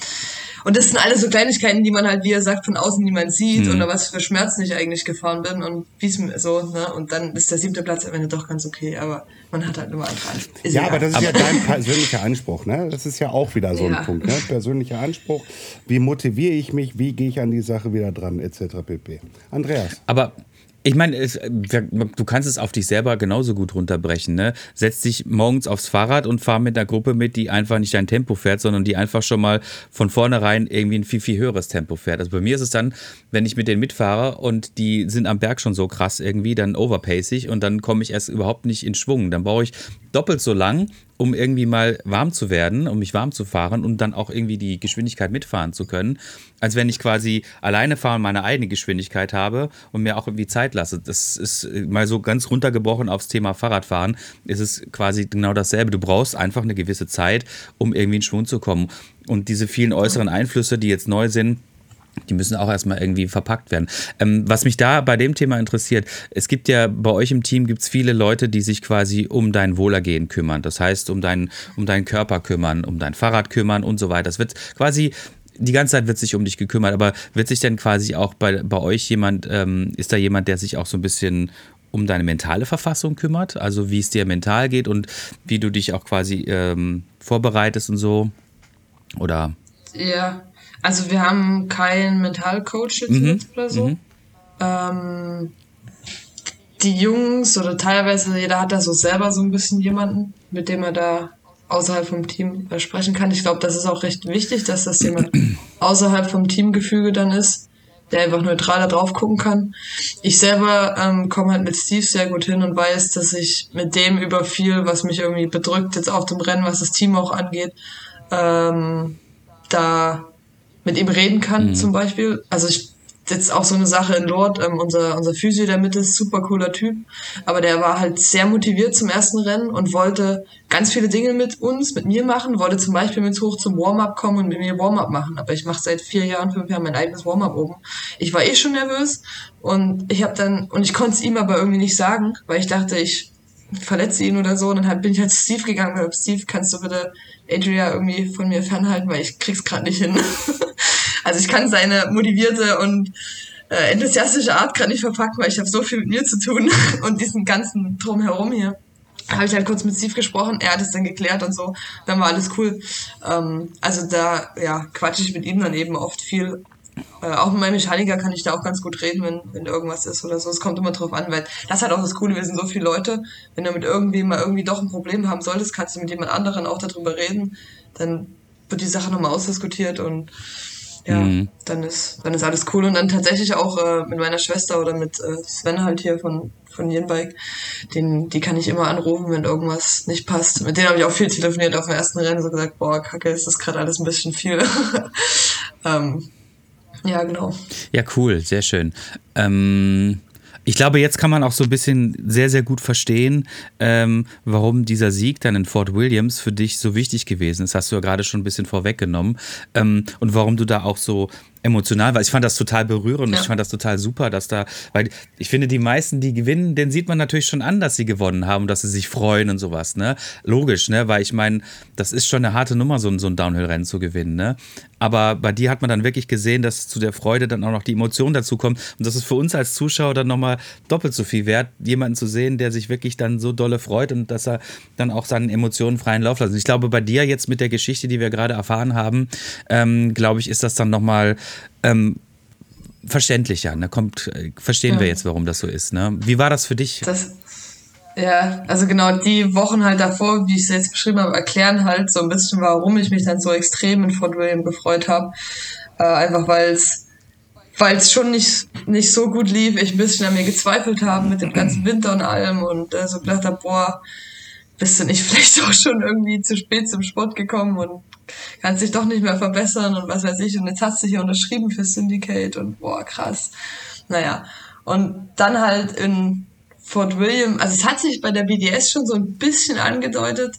Und das sind alles so Kleinigkeiten, die man halt, wie er sagt, von außen niemand sieht Mhm. oder was für Schmerzen ich eigentlich gefahren bin und wie es mir so, ne? Und dann ist der siebte Platz am Ende doch ganz okay, aber man hat halt nur andere Ansprüche. Ist Ja, egal. aber das ist ja dein persönlicher Anspruch, ne? Das ist ja auch wieder so Ja. ein Punkt, ne? Persönlicher Anspruch. Wie motiviere ich mich? Wie gehe ich an die Sache wieder dran, etc. pp. Andreas. Aber ich meine, du kannst es auf dich selber genauso gut runterbrechen. Ne? Setz dich morgens aufs Fahrrad und fahr mit einer Gruppe mit, die einfach nicht dein Tempo fährt, sondern die einfach schon mal von vornherein irgendwie ein viel, viel höheres Tempo fährt. Also bei mir ist es dann, wenn ich mit denen mitfahre und die sind am Berg schon so krass irgendwie, dann overpace ich und dann komme ich erst überhaupt nicht in Schwung. Dann brauche ich doppelt so lang, um irgendwie mal warm zu werden, um mich warm zu fahren und dann auch irgendwie die Geschwindigkeit mitfahren zu können, als wenn ich quasi alleine fahre und meine eigene Geschwindigkeit habe und mir auch irgendwie Zeit lasse. Das ist äh, mal so ganz runtergebrochen aufs Thema Fahrradfahren, ist es quasi genau dasselbe. Du brauchst einfach eine gewisse Zeit, um irgendwie in Schwung zu kommen. Und diese vielen äußeren Einflüsse, die jetzt neu sind, die müssen auch erstmal irgendwie verpackt werden. Ähm, was mich da bei dem Thema interessiert, es gibt ja bei euch im Team gibt's viele Leute, die sich quasi um dein Wohlergehen kümmern. Das heißt, um, dein, um deinen Körper kümmern, um dein Fahrrad kümmern und so weiter. Das wird quasi. Die ganze Zeit wird sich um dich gekümmert, aber wird sich denn quasi auch bei, bei euch jemand, ähm, ist da jemand, der sich auch so ein bisschen um deine mentale Verfassung kümmert? Also wie es dir mental geht und wie du dich auch quasi ähm, vorbereitest und so? Oder Ja, also wir haben keinen Mentalcoach jetzt, Mhm, jetzt oder so. Ähm, die Jungs oder teilweise jeder hat da so selber so ein bisschen jemanden, mit dem er da außerhalb vom Team sprechen kann. Ich glaube, das ist auch recht wichtig, dass das jemand <clears throat> außerhalb vom Teamgefüge dann ist, der einfach neutral da drauf gucken kann. Ich selber ähm, komme halt mit Steve sehr gut hin und weiß, dass ich mit dem über viel, was mich irgendwie bedrückt, jetzt auf dem Rennen, was das Team auch angeht, ähm, mit ihm reden kann, zum Beispiel. Also ich jetzt auch so eine Sache in Lord, ähm, unser, unser Physio der Mitte ist super cooler Typ, aber der war halt sehr motiviert zum ersten Rennen und wollte ganz viele Dinge mit uns, mit mir machen, wollte zum Beispiel mit hoch zum Warm-up kommen und mit mir Warm-up machen, aber ich mache seit vier Jahren, fünf Jahren mein eigenes Warm-up oben. Ich war eh schon nervös und ich habe dann, und ich konnte es ihm aber irgendwie nicht sagen, weil ich dachte, ich verletze ihn oder so. Und dann halt bin ich halt zu Steve gegangen und hab, Steve, kannst du bitte Adria irgendwie von mir fernhalten, weil ich krieg's gerade nicht hin. <laughs> also ich kann seine motivierte und äh, enthusiastische Art gerade nicht verpacken, weil ich habe so viel mit mir zu tun <laughs> und diesen ganzen Drumherum hier. Habe ich halt kurz mit Steve gesprochen, er hat es dann geklärt und so, dann war alles cool. Ähm, also da ja quatsche ich mit ihm dann eben oft viel äh, auch mit meinem Mechaniker kann ich da auch ganz gut reden, wenn, wenn irgendwas ist oder so. Es kommt immer drauf an, weil das hat auch das Coole, wir sind so viele Leute. Wenn du mit irgendwem mal irgendwie doch ein Problem haben solltest, kannst du mit jemand anderen auch darüber reden. Dann wird die Sache nochmal ausdiskutiert und ja, dann ist dann ist alles cool. Und dann tatsächlich auch äh, mit meiner Schwester oder mit äh, Sven halt hier von von Yenbike, den die kann ich immer anrufen, wenn irgendwas nicht passt. Mit denen habe ich auch viel telefoniert auf dem ersten Rennen, so gesagt, boah, kacke, ist das gerade alles ein bisschen viel. <laughs> ähm, ja, genau. Ja, cool, sehr schön. Ähm, ich glaube, jetzt kann man auch so ein bisschen sehr, sehr gut verstehen, ähm, warum dieser Sieg dann in Fort Williams für dich so wichtig gewesen ist. Hast du ja gerade schon ein bisschen vorweggenommen. Ähm, und warum du da auch so emotional warst. Ich fand das total berührend. Ja. Ich fand das total super, dass da, weil ich finde, die meisten, die gewinnen, den sieht man natürlich schon an, dass sie gewonnen haben, dass sie sich freuen und sowas, ne? Logisch, ne? Weil ich meine, das ist schon eine harte Nummer, so, ein- so ein Downhill-Rennen zu gewinnen, ne? Aber bei dir hat man dann wirklich gesehen, dass zu der Freude dann auch noch die Emotion dazu kommt. Und das ist für uns als Zuschauer dann nochmal doppelt so viel wert, jemanden zu sehen, der sich wirklich dann so dolle freut und dass er dann auch seinen Emotionen freien Lauf lässt. Ich glaube, bei dir jetzt mit der Geschichte, die wir gerade erfahren haben, ähm, glaube ich, ist das dann nochmal ähm, verständlicher. Ne? Kommt, äh, verstehen wir jetzt, warum das so ist. Ne? Wie war das für dich? Das, ja, also genau die Wochen halt davor, wie ich es jetzt beschrieben habe, erklären halt so ein bisschen, warum ich mich dann so extrem in Fort William gefreut habe. Äh, einfach weil es weil es schon nicht, nicht so gut lief, ich ein bisschen an mir gezweifelt habe mit dem ganzen Winter und allem und äh, so gedacht habe, boah, bist du nicht <laughs> vielleicht auch schon irgendwie zu spät zum Sport gekommen und kannst dich doch nicht mehr verbessern und was weiß ich. Und jetzt hast du hier unterschrieben für Syndicate und boah, krass. Naja. Und dann halt in Fort William, also es hat sich bei der BDS schon so ein bisschen angedeutet,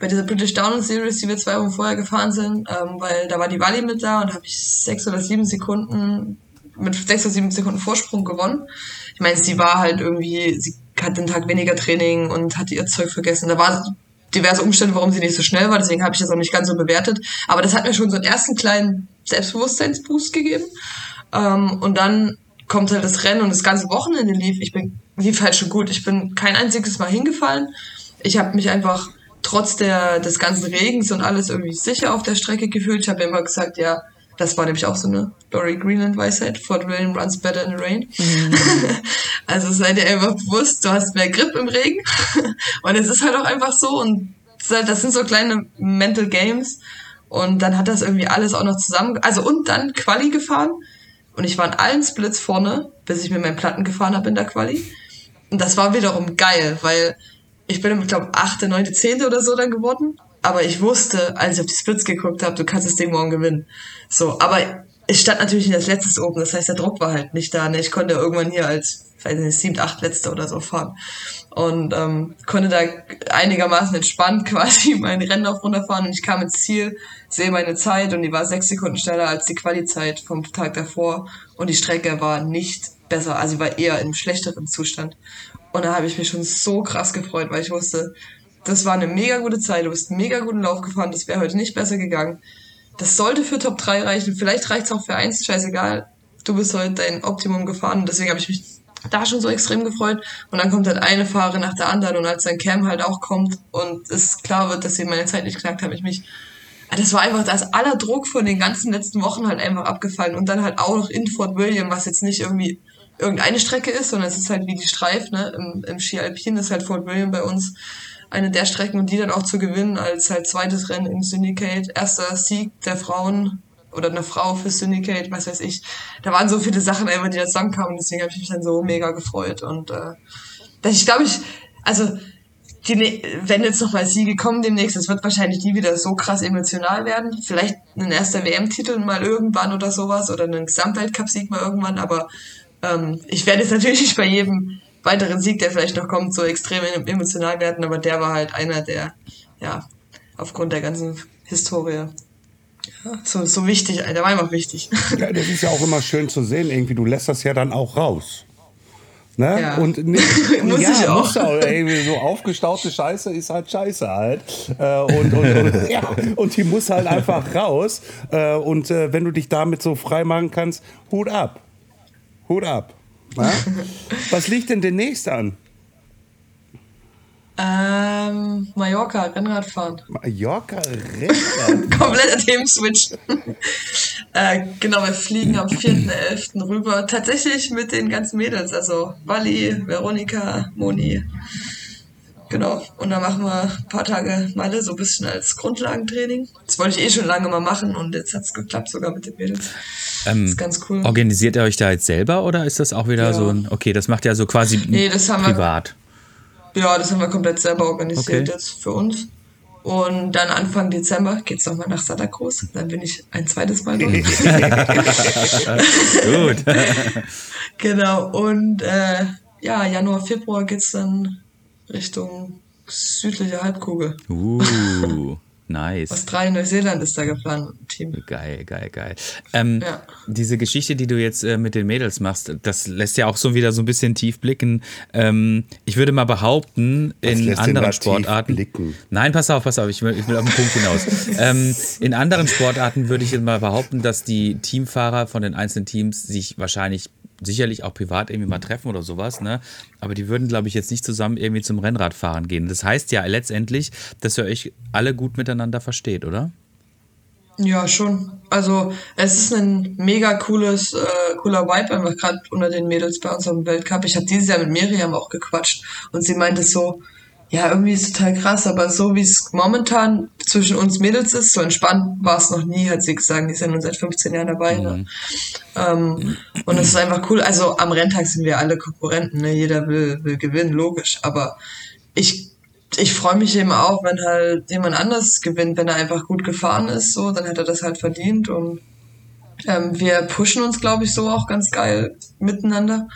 bei dieser British Downhill Series, die wir zwei Wochen vorher gefahren sind, ähm, weil da war die Wally mit da und habe ich sechs oder sieben Sekunden mit sechs oder sieben Sekunden Vorsprung gewonnen. Ich meine, sie war halt irgendwie, sie hat den Tag weniger Training und hatte ihr Zeug vergessen. Da war diverse Umstände, warum sie nicht so schnell war, deswegen habe ich das auch nicht ganz so bewertet. Aber das hat mir schon so einen ersten kleinen Selbstbewusstseinsboost gegeben. Ähm, und dann kommt halt das Rennen und das ganze Wochenende lief. Ich bin, lief halt schon gut. Ich bin kein einziges Mal hingefallen. Ich habe mich einfach trotz der, des ganzen Regens und alles irgendwie sicher auf der Strecke gefühlt. Ich habe immer gesagt, ja, das war nämlich auch so eine Laurie Greenland Weisheit. Fort William runs better in the rain. Mhm. <laughs> also seid ihr einfach bewusst, du hast mehr Grip im Regen. <laughs> und es ist halt auch einfach so. Und das sind so kleine Mental Games. Und dann hat das irgendwie alles auch noch zusammen, also und dann Quali gefahren. Und ich war in allen Splits vorne, bis ich mir meinen Platten gefahren habe in der Quali. Und das war wiederum geil, weil ich bin, ich glaube, achte, neunte, zehnte oder so dann geworden. Aber ich wusste, als ich auf die Splits geguckt habe, du kannst das Ding morgen gewinnen. So, aber es stand natürlich nicht als letztes oben. Das heißt, der Druck war halt nicht da. Ne? Ich konnte irgendwann hier als, weiß nicht, sieben, acht Letzte oder so fahren. Und ähm, konnte da einigermaßen entspannt <laughs> quasi mein Rennen auf runterfahren. Und ich kam ins Ziel, sehe meine Zeit und die war sechs Sekunden schneller als die Quali-Zeit vom Tag davor. Und die Strecke war nicht besser, also sie war eher im schlechteren Zustand. Und da habe ich mich schon so krass gefreut, weil ich wusste, das war eine mega gute Zeit, du bist einen mega guten Lauf gefahren, das wäre heute nicht besser gegangen. Das sollte für Top 3 reichen, vielleicht reicht es auch für 1, scheißegal. Du bist heute dein Optimum gefahren und deswegen habe ich mich da schon so extrem gefreut. Und dann kommt halt eine Fahrerin nach der anderen und als dann Cam halt auch kommt und es klar wird, dass sie meine Zeit nicht knackt, habe ich mich das war einfach, da aller Druck von den ganzen letzten Wochen halt einfach abgefallen und dann halt auch noch in Fort William, was jetzt nicht irgendwie irgendeine Strecke ist, sondern es ist halt wie die Streif, ne? Im, im Ski Alpin ist halt Fort William bei uns eine der Strecken und die dann auch zu gewinnen als halt zweites Rennen im Syndicate, erster Sieg der Frauen oder eine Frau für Syndicate, was weiß ich. Da waren so viele Sachen einfach, die da zusammenkamen, deswegen habe ich mich dann so mega gefreut und äh, ich glaube ich, also die, ne-, wenn jetzt noch mal Siege kommen demnächst, es wird wahrscheinlich nie wieder so krass emotional werden. Vielleicht ein erster WM-Titel mal irgendwann oder sowas oder einen Gesamtweltcup-Sieg mal irgendwann, aber ähm, ich werde jetzt natürlich nicht bei jedem weiteren Sieg, der vielleicht noch kommt, so extrem emotional werden, aber der war halt einer, der, ja, aufgrund der ganzen Historie ja, so, so wichtig, der war einfach wichtig. Ja, das ist ja auch immer schön zu sehen, irgendwie, du lässt das ja dann auch raus. Ne? Ja. Und ne, <laughs> muss ja, ich auch. Muss auch ey, so aufgestaute Scheiße ist halt Scheiße halt. Äh, und, und, und, <laughs> ja, und die muss halt einfach raus. Äh, und äh, wenn du dich damit so frei machen kannst, Hut ab. Hut ab. Ja? Was liegt denn demnächst an? Ähm, Mallorca, Rennradfahren. Mallorca, Rennradfahren? <laughs> Kompletter Themenswitch. äh, genau, wir fliegen am 4.11. rüber. Tatsächlich mit den ganzen Mädels, also Wally, Veronika, Moni. Genau. Und dann machen wir ein paar Tage Malle, so ein bisschen als Grundlagentraining. Das wollte ich eh schon lange mal machen und jetzt hat es geklappt, sogar mit den Mädels. Ähm, das ist ganz cool. Organisiert ihr euch da jetzt selber oder ist das auch wieder ja. so ein, okay, das macht ja so quasi nee, das haben privat? Wir, ja, das haben wir komplett selber organisiert okay. jetzt für uns. Und dann Anfang Dezember geht es nochmal nach Santa Cruz. Dann bin ich ein zweites Mal dort. <laughs> Gut. <laughs> genau. Und äh, ja, Januar, Februar geht es dann Richtung südliche Halbkugel. Uh. Nice. Australien, Neuseeland ist da geplant, Team. Geil, geil, geil. Ähm, ja. Diese Geschichte, die du jetzt äh, mit den Mädels machst, das lässt ja auch so wieder so ein bisschen tief blicken. Ähm, ich würde mal behaupten, Was in anderen Sportarten. Nein, pass auf, pass auf, ich will, ich will auf den Punkt hinaus. <laughs> ähm, in anderen Sportarten würde ich mal behaupten, dass die Teamfahrer von den einzelnen Teams sich wahrscheinlich sicherlich auch privat irgendwie mal treffen oder sowas, ne? Aber die würden, glaube ich, jetzt nicht zusammen irgendwie zum Rennradfahren gehen. Das heißt ja letztendlich, dass ihr euch alle gut miteinander versteht, oder? Ja, schon. Also es ist ein mega cooles, äh, cooler Vibe einfach gerade unter den Mädels bei unserem Weltcup. Ich habe dieses Jahr mit Miriam auch gequatscht und sie meinte so, ja, irgendwie ist total krass, aber so wie es momentan zwischen uns Mädels ist, so entspannt war es noch nie, hat sie gesagt. Die sind nun seit 15 Jahren dabei. Ne? Mhm. Ähm, und es ist einfach cool. Also am Renntag sind wir alle Konkurrenten, ne? jeder will, will gewinnen, logisch. Aber ich, ich freue mich eben auch, wenn halt jemand anders gewinnt, wenn er einfach gut gefahren ist, so, dann hat er das halt verdient. Und ähm, wir pushen uns, glaube ich, so auch ganz geil miteinander.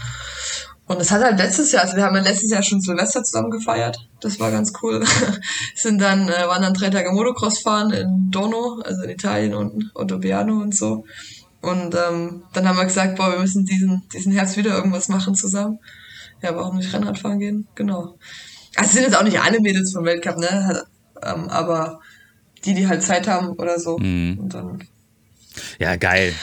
Und es hat halt letztes Jahr, also wir haben ja letztes Jahr schon Silvester zusammen gefeiert. Das war ganz cool. <laughs> Sind dann, äh, waren dann drei Tage Motocross fahren in Dono, also in Italien unten, Ottobiano und so. Und ähm, dann haben wir gesagt, boah, wir müssen diesen, diesen Herbst wieder irgendwas machen zusammen. Ja, warum nicht Rennrad fahren gehen? Genau. Also es sind jetzt auch nicht alle Mädels vom Weltcup, ne? Ähm, aber die, die halt Zeit haben oder so. Mhm. Und dann Ja, geil.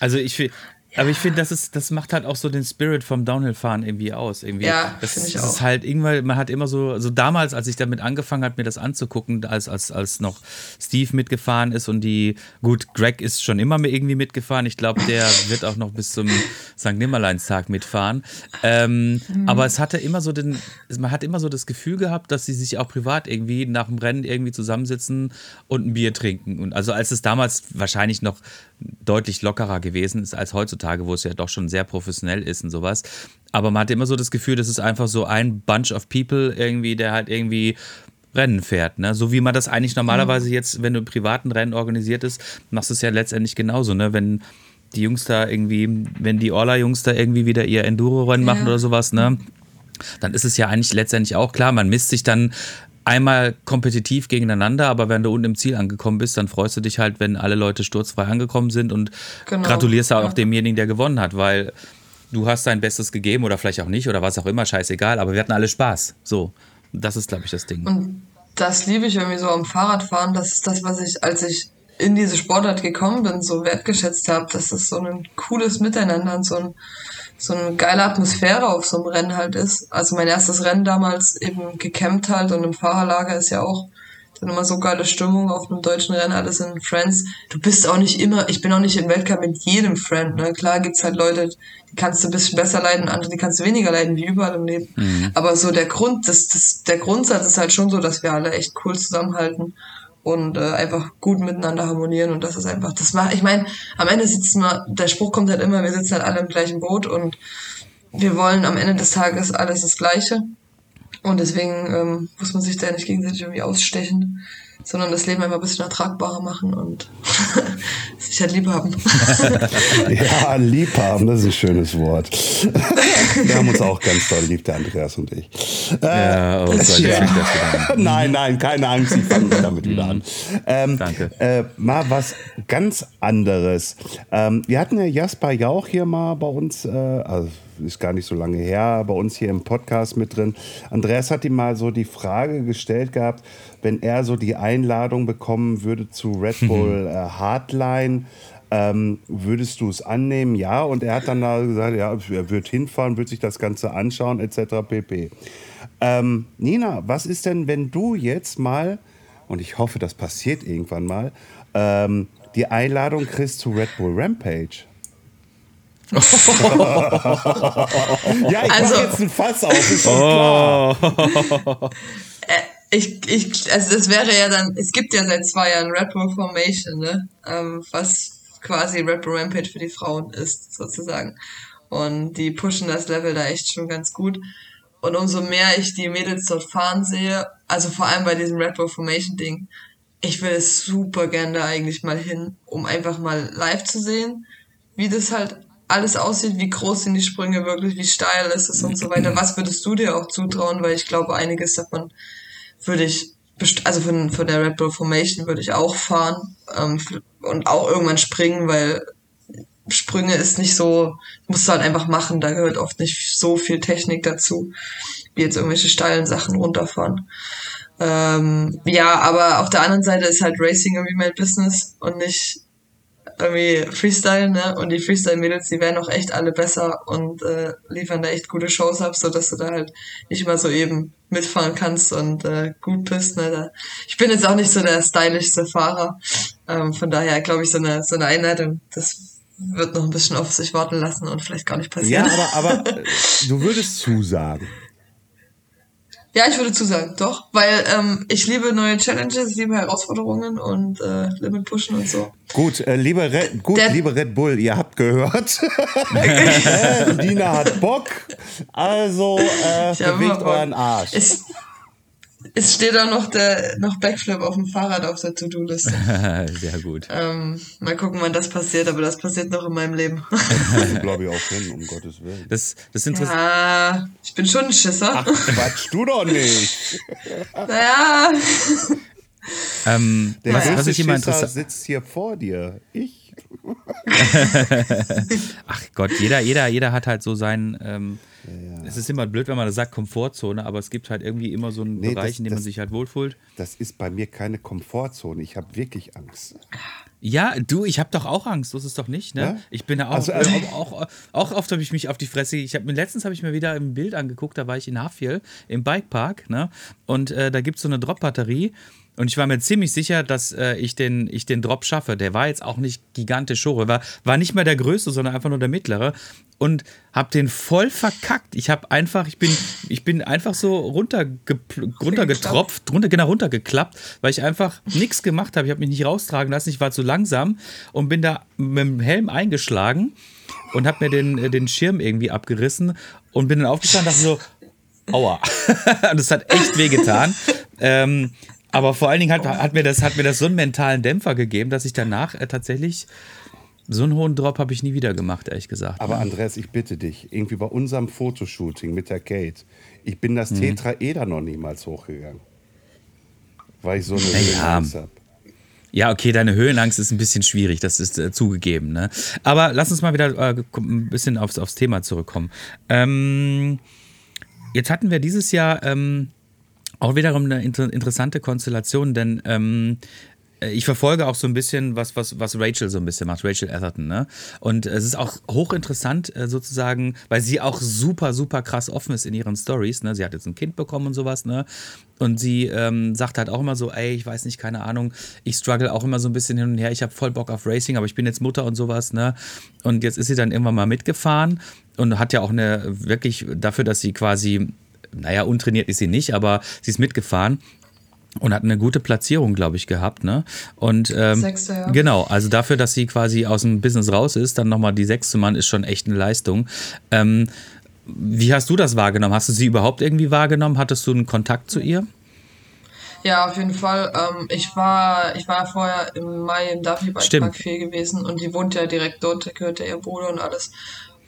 Also ich finde, aber ich finde, das ist, das macht halt auch so den Spirit vom Downhill-Fahren irgendwie aus. Irgendwie. Ja, das, finde ich das auch. ist halt irgendwann, man hat immer so, so damals, als ich damit angefangen habe, mir das anzugucken, als, als, als noch Steve mitgefahren ist und die, gut, Greg ist schon immer irgendwie mitgefahren. Ich glaube, der <laughs> wird auch noch bis zum St. Nimmerleinstag mitfahren. Ähm, Mhm. Aber es hatte immer so den, man hat immer so das Gefühl gehabt, dass sie sich auch privat irgendwie nach dem Rennen irgendwie zusammensitzen und ein Bier trinken. Und also als es damals wahrscheinlich noch deutlich lockerer gewesen ist als heutzutage, wo es ja doch schon sehr professionell ist und sowas. Aber man hat immer so das Gefühl, das ist einfach so ein Bunch of people irgendwie, der halt irgendwie Rennen fährt, ne? So wie man das eigentlich normalerweise jetzt, wenn du im privaten Rennen organisiert ist, machst du es ja letztendlich genauso, ne? Wenn die Jungs da irgendwie, wenn die Orla-Jungs da irgendwie wieder ihr Enduro-Rennen machen Ja. oder sowas, ne? Dann ist es ja eigentlich letztendlich auch klar, man misst sich dann einmal kompetitiv gegeneinander, aber wenn du unten im Ziel angekommen bist, dann freust du dich halt, wenn alle Leute sturzfrei angekommen sind und Genau, gratulierst auch ja. demjenigen, der gewonnen hat, weil du hast dein Bestes gegeben oder vielleicht auch nicht oder was auch immer, scheißegal, aber wir hatten alle Spaß. So, das ist, glaube ich, das Ding. Und das liebe ich irgendwie so am Fahrradfahren. Das ist das, was ich, als ich in diese Sportart gekommen bin, so wertgeschätzt habe. dass Das so ein cooles Miteinander und so, ein, so eine geile Atmosphäre auf so einem Rennen halt ist. Also mein erstes Rennen damals eben gecampt halt und im Fahrerlager ist ja auch dann immer so geile Stimmung auf einem deutschen Rennen, alles in Friends. Du bist auch nicht immer, ich bin auch nicht im Weltcup mit jedem Friend, ne? Klar gibt's halt Leute, die kannst du ein bisschen besser leiden, andere, die kannst du weniger leiden, wie überall im Leben. Aber so der Grund, das, das, der Grundsatz ist halt schon so, dass wir alle echt cool zusammenhalten und äh, einfach gut miteinander harmonieren und das ist einfach, das macht, ich meine, am Ende sitzen wir, der Spruch kommt halt immer, wir sitzen halt alle im gleichen Boot und wir wollen am Ende des Tages alles das Gleiche. Und deswegen ähm, muss man sich da nicht gegenseitig irgendwie ausstechen, sondern das Leben einfach ein bisschen ertragbarer machen und <laughs> sich halt lieb haben. <laughs> <laughs> Ja, lieb haben, das ist ein schönes Wort. Wir haben uns auch ganz doll lieb, der Andreas und ich. Ja, oh ich ja. Nein, nein, keine Angst, ich fange damit wieder an. Ähm, Danke. Äh, mal was ganz anderes. Ähm, wir hatten ja Jasper Jauch hier mal bei uns, äh, also ist gar nicht so lange her, bei uns hier im Podcast mit drin. Andreas hat ihm mal so die Frage gestellt gehabt, wenn er so die Einladung bekommen würde zu Red <laughs> Bull äh, Hardline, ähm, würdest du es annehmen? Ja. Und er hat dann da gesagt, ja, er wird hinfahren, wird sich das Ganze anschauen, etc. pp. Ähm, Nina, was ist denn, wenn du jetzt mal, und ich hoffe, das passiert irgendwann mal, ähm, die Einladung kriegst zu Red Bull Rampage? Ja, ich Also- jetzt ein Fass auf, ist schon klar. ich, ich, also das wäre ja dann, es gibt ja seit zwei Jahren Red Bull Formation, ne? Ähm, was quasi Red Bull Rampage für die Frauen ist, sozusagen. Und die pushen das Level da echt schon ganz gut. Und umso mehr ich die Mädels dort fahren sehe, also vor allem bei diesem Red Bull Formation Ding, ich will es super gerne da eigentlich mal hin, um einfach mal live zu sehen, wie das halt alles aussieht, wie groß sind die Sprünge wirklich, wie steil ist es und so weiter. Was würdest du dir auch zutrauen? Weil ich glaube, einiges davon würde ich, also von, von der Red Bull Formation würde ich auch fahren ähm, und auch irgendwann springen, weil Sprünge ist nicht so, musst du halt einfach machen, da gehört oft nicht so viel Technik dazu, wie jetzt irgendwelche steilen Sachen runterfahren. Ähm, ja, aber auf der anderen Seite ist halt Racing irgendwie mein Business und nicht irgendwie Freestyle, ne? Und die Freestyle-Mädels, die werden auch echt alle besser und äh, liefern da echt gute Shows ab, so dass du da halt nicht immer so eben mitfahren kannst und äh, gut bist. Ne? Da, ich bin jetzt auch nicht so der stylischste Fahrer. Ähm, von daher glaube ich, so eine, so eine Einleitung, das wird noch ein bisschen auf sich warten lassen und vielleicht gar nicht Ja, passieren. aber, aber äh, du würdest <laughs> zusagen. Ja, ich würde zusagen, doch, weil ähm, ich liebe neue Challenges, ich liebe Herausforderungen und äh, Limit pushen und so. Gut, äh, liebe, Red, gut Der- liebe Red Bull, ihr habt gehört. <laughs> äh, Nina hat Bock, also äh, bewegt euren Arsch. Es, es steht auch noch der noch Backflip auf dem Fahrrad auf der To-Do-Liste. <laughs> Sehr gut. ähm, mal gucken, wann das passiert, aber das passiert noch in meinem Leben. <laughs> glaube ich auch hin, um Gottes Willen. Das, das ist interessant. ja, ich bin schon ein Schisser. Ach, Quatsch, du doch nicht. <laughs> Naja. Ähm, Der was, was ich immer Schisser interessant. sitzt hier vor dir. Ich. Ach Gott, jeder, jeder, jeder hat halt so seinen. Ähm, Es ist immer blöd, wenn man das sagt Komfortzone, aber es gibt halt irgendwie immer so einen Nee, Bereich, das- in dem man das- sich halt wohlfühlt. Das ist bei mir keine Komfortzone. Ich habe wirklich Angst. Ja, du, ich habe doch auch Angst, so ist es doch nicht, ne? Ja? Ich bin ja auch, Also, also- auch, auch, auch oft habe ich mich auf die Fresse. Ich hab, letztens habe ich mir wieder ein Bild angeguckt, da war ich in Hafjell im Bikepark, ne? Und äh, da gibt es so eine Drop-Batterie. Und ich war mir ziemlich sicher, dass äh, ich, den, ich den Drop schaffe. Der war jetzt auch nicht gigantisch hoch. War, war nicht mal der größte, sondern einfach nur der mittlere. Und habe den voll verkackt. Ich habe einfach, ich bin, ich bin einfach so runterge runtergetropft, runter, genau runtergeklappt, weil ich einfach nichts gemacht habe. Ich habe mich nicht raustragen lassen. Ich war zu langsam und bin da mit dem Helm eingeschlagen und habe mir den, äh, den Schirm irgendwie abgerissen und bin dann aufgestanden und dachte so, aua. <laughs> das hat echt wehgetan. ähm, aber vor allen Dingen hat, hat, mir das, hat mir das so einen mentalen Dämpfer gegeben, dass ich danach äh, tatsächlich so einen hohen Drop habe ich nie wieder gemacht, ehrlich gesagt. Aber Andreas, ich bitte dich, irgendwie bei unserem Fotoshooting mit der Kate, ich bin Mhm. das Tetraeder noch niemals hochgegangen. Weil ich so eine Ja. Höhenangst habe. Ja, okay, deine Höhenangst ist ein bisschen schwierig, das ist äh, zugegeben. Ne? Aber lass uns mal wieder äh, ein bisschen aufs, aufs Thema zurückkommen. Ähm, jetzt hatten wir dieses Jahr ähm, auch wiederum eine inter interessante Konstellation, denn ähm, äh, ich verfolge auch so ein bisschen, was, was, was Rachel so ein bisschen macht, Rachel Atherton. Ne? Und es ist auch hochinteressant äh, sozusagen, weil sie auch super, super krass offen ist in ihren Stories. Ne? Sie hat jetzt ein Kind bekommen und sowas. Ne? Und sie ähm, sagt halt auch immer so, ey, ich weiß nicht, keine Ahnung, ich struggle auch immer so ein bisschen hin und her. Ich habe voll Bock auf Racing, aber ich bin jetzt Mutter und sowas. Ne? Und jetzt ist sie dann irgendwann mal mitgefahren und hat ja auch eine, wirklich dafür, dass sie quasi, naja, untrainiert ist sie nicht, aber sie ist mitgefahren und hat eine gute Platzierung, glaube ich, gehabt. Ne? Und ähm, Sechste, ja. genau, also dafür, dass sie quasi aus dem Business raus ist, dann nochmal die sechste Mann ist schon echt eine Leistung. Ähm, wie hast du das wahrgenommen? Hast du sie überhaupt irgendwie wahrgenommen? Hattest du einen Kontakt zu ihr? Ja, auf jeden Fall. Ähm, ich war, ich war vorher im Mai im Duffy Stimmt. Park viel gewesen und die wohnt ja direkt dort, da gehört ja ihr Bruder und alles.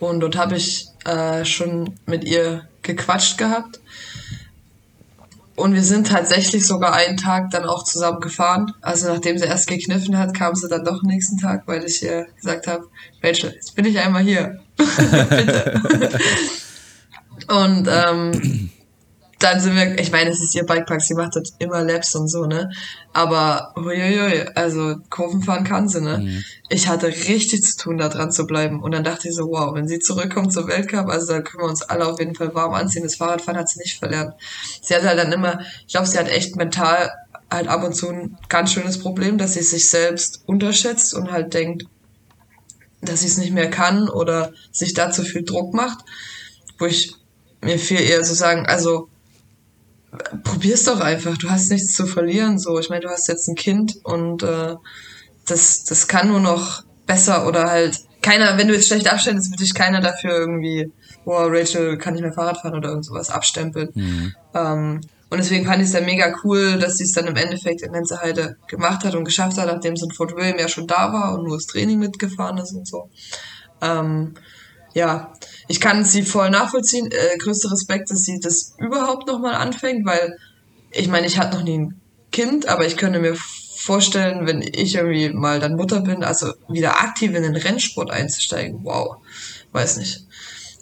Und dort habe ich äh, schon mit ihr gequatscht gehabt. Und wir sind tatsächlich sogar einen Tag dann auch zusammen gefahren. Also nachdem sie erst gekniffen hat, kam sie dann doch nächsten Tag, weil ich ihr gesagt habe, Rachel, jetzt bin ich einmal hier. <laughs> Bitte. <laughs> Und ähm, dann sind wir, ich meine, es ist ihr Bikepark, sie macht das immer Laps und so, ne? Aber huiuiui, also Kurven fahren kann sie, ne? Ich hatte richtig zu tun, da dran zu bleiben. Und dann dachte ich so, wow, wenn sie zurückkommt zum Weltcup, also da können wir uns alle auf jeden Fall warm anziehen. Das Fahrradfahren hat sie nicht verlernt. Sie hat halt dann immer, ich glaube, sie hat echt mental halt ab und zu ein ganz schönes Problem, dass sie sich selbst unterschätzt und halt denkt, dass sie es nicht mehr kann oder sich da zu viel Druck macht. Wo ich mir viel eher so sagen, also probier's doch einfach, du hast nichts zu verlieren. So, ich meine, du hast jetzt ein Kind und äh, das, das kann nur noch besser oder halt keiner, wenn du jetzt schlecht abstellst, wird dich keiner dafür irgendwie, boah, Rachel kann nicht mehr Fahrrad fahren oder irgend sowas abstempeln. Ähm, und deswegen fand ich es dann mega cool, dass sie es dann im Endeffekt in Lenzerheide gemacht hat und geschafft hat, nachdem so ein Fort William ja schon da war und nur das Training mitgefahren ist und so. Ähm, ja, ich kann sie voll nachvollziehen. Äh, größter Respekt, dass sie das überhaupt nochmal anfängt, weil ich meine, ich hatte noch nie ein Kind, aber ich könnte mir vorstellen, wenn ich irgendwie mal dann Mutter bin, also wieder aktiv in den Rennsport einzusteigen. Wow, weiß nicht.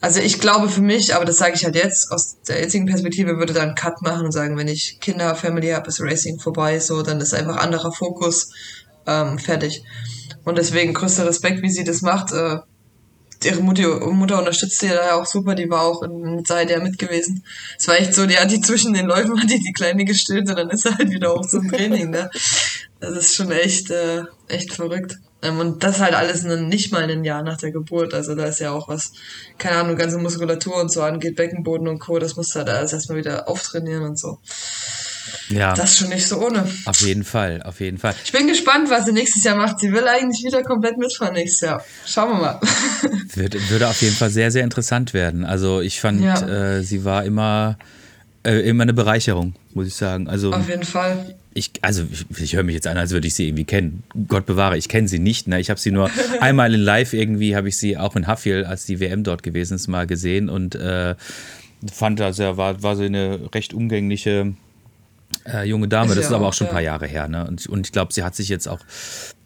Also ich glaube für mich, aber das sage ich halt jetzt, aus der jetzigen Perspektive würde dann Cut machen und sagen, wenn ich Kinder, Family habe, ist Racing vorbei, so, dann ist einfach anderer Fokus, ähm, fertig. Und deswegen größter Respekt, wie sie das macht. Äh, ihre Mutter, Mutter unterstützt sie da auch super, die war auch in Zeit ja mit gewesen. Es war echt so, die hat die zwischen den Läufen, <laughs> hat die die Kleine gestillt und dann ist er halt wieder hoch zum Training, ne. Das ist schon echt, äh, echt verrückt. Ähm, und das halt alles in, nicht mal ein Jahr nach der Geburt. Also da ist ja auch was, keine Ahnung, ganze Muskulatur und so angeht, Beckenboden und Co., das musst du halt alles erstmal wieder auftrainieren und so. Ja, Das ist schon nicht so ohne. auf jeden Fall, auf jeden Fall. Ich bin gespannt, was sie nächstes Jahr macht. Sie will eigentlich wieder komplett mitfahren nächstes Jahr. Schauen wir mal. Würde, würde auf jeden Fall sehr, sehr interessant werden. Also ich fand, Ja. äh, sie war immer äh, immer eine Bereicherung, muss ich sagen. Also, Auf jeden Fall. ich, also ich, ich höre mich jetzt an, als würde ich sie irgendwie kennen. Gott bewahre, ich kenne sie nicht. Ne? Ich habe sie nur <laughs> einmal in Live irgendwie, habe ich sie auch in Haffiel, als die WM dort gewesen ist, mal gesehen und äh, fand, also war, war so eine recht umgängliche äh, junge Dame. Ist Das ja ist aber auch schon ein ja. paar Jahre her. Ne? Und, und ich glaube, sie hat sich jetzt auch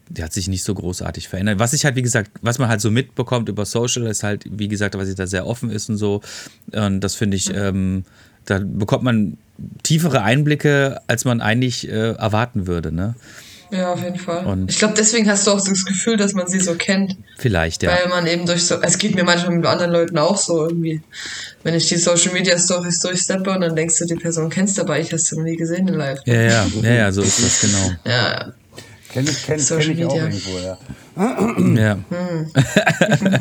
die hat sich nicht so großartig verändert. Was ich halt, wie gesagt, was man halt so mitbekommt über Social, ist halt, wie gesagt, was sie da sehr offen ist und so. Und das finde ich, ähm, da bekommt man tiefere Einblicke, als man eigentlich äh, erwarten würde, ne? Ja, auf jeden Fall. Und- ich glaube, deswegen hast du auch so das Gefühl, dass man sie so kennt. Vielleicht, ja. Weil man eben durch so, es geht mir manchmal mit anderen Leuten auch so irgendwie. Wenn ich die Social Media Stories durchsteppe und dann denkst du, die Person kennst du, aber ich hast du noch nie gesehen in live. Ja, ja, ja, ja, so ist das, genau. Ja, Kenne ich, kenn, kenn ich auch irgendwo, ja. Ja. <laughs>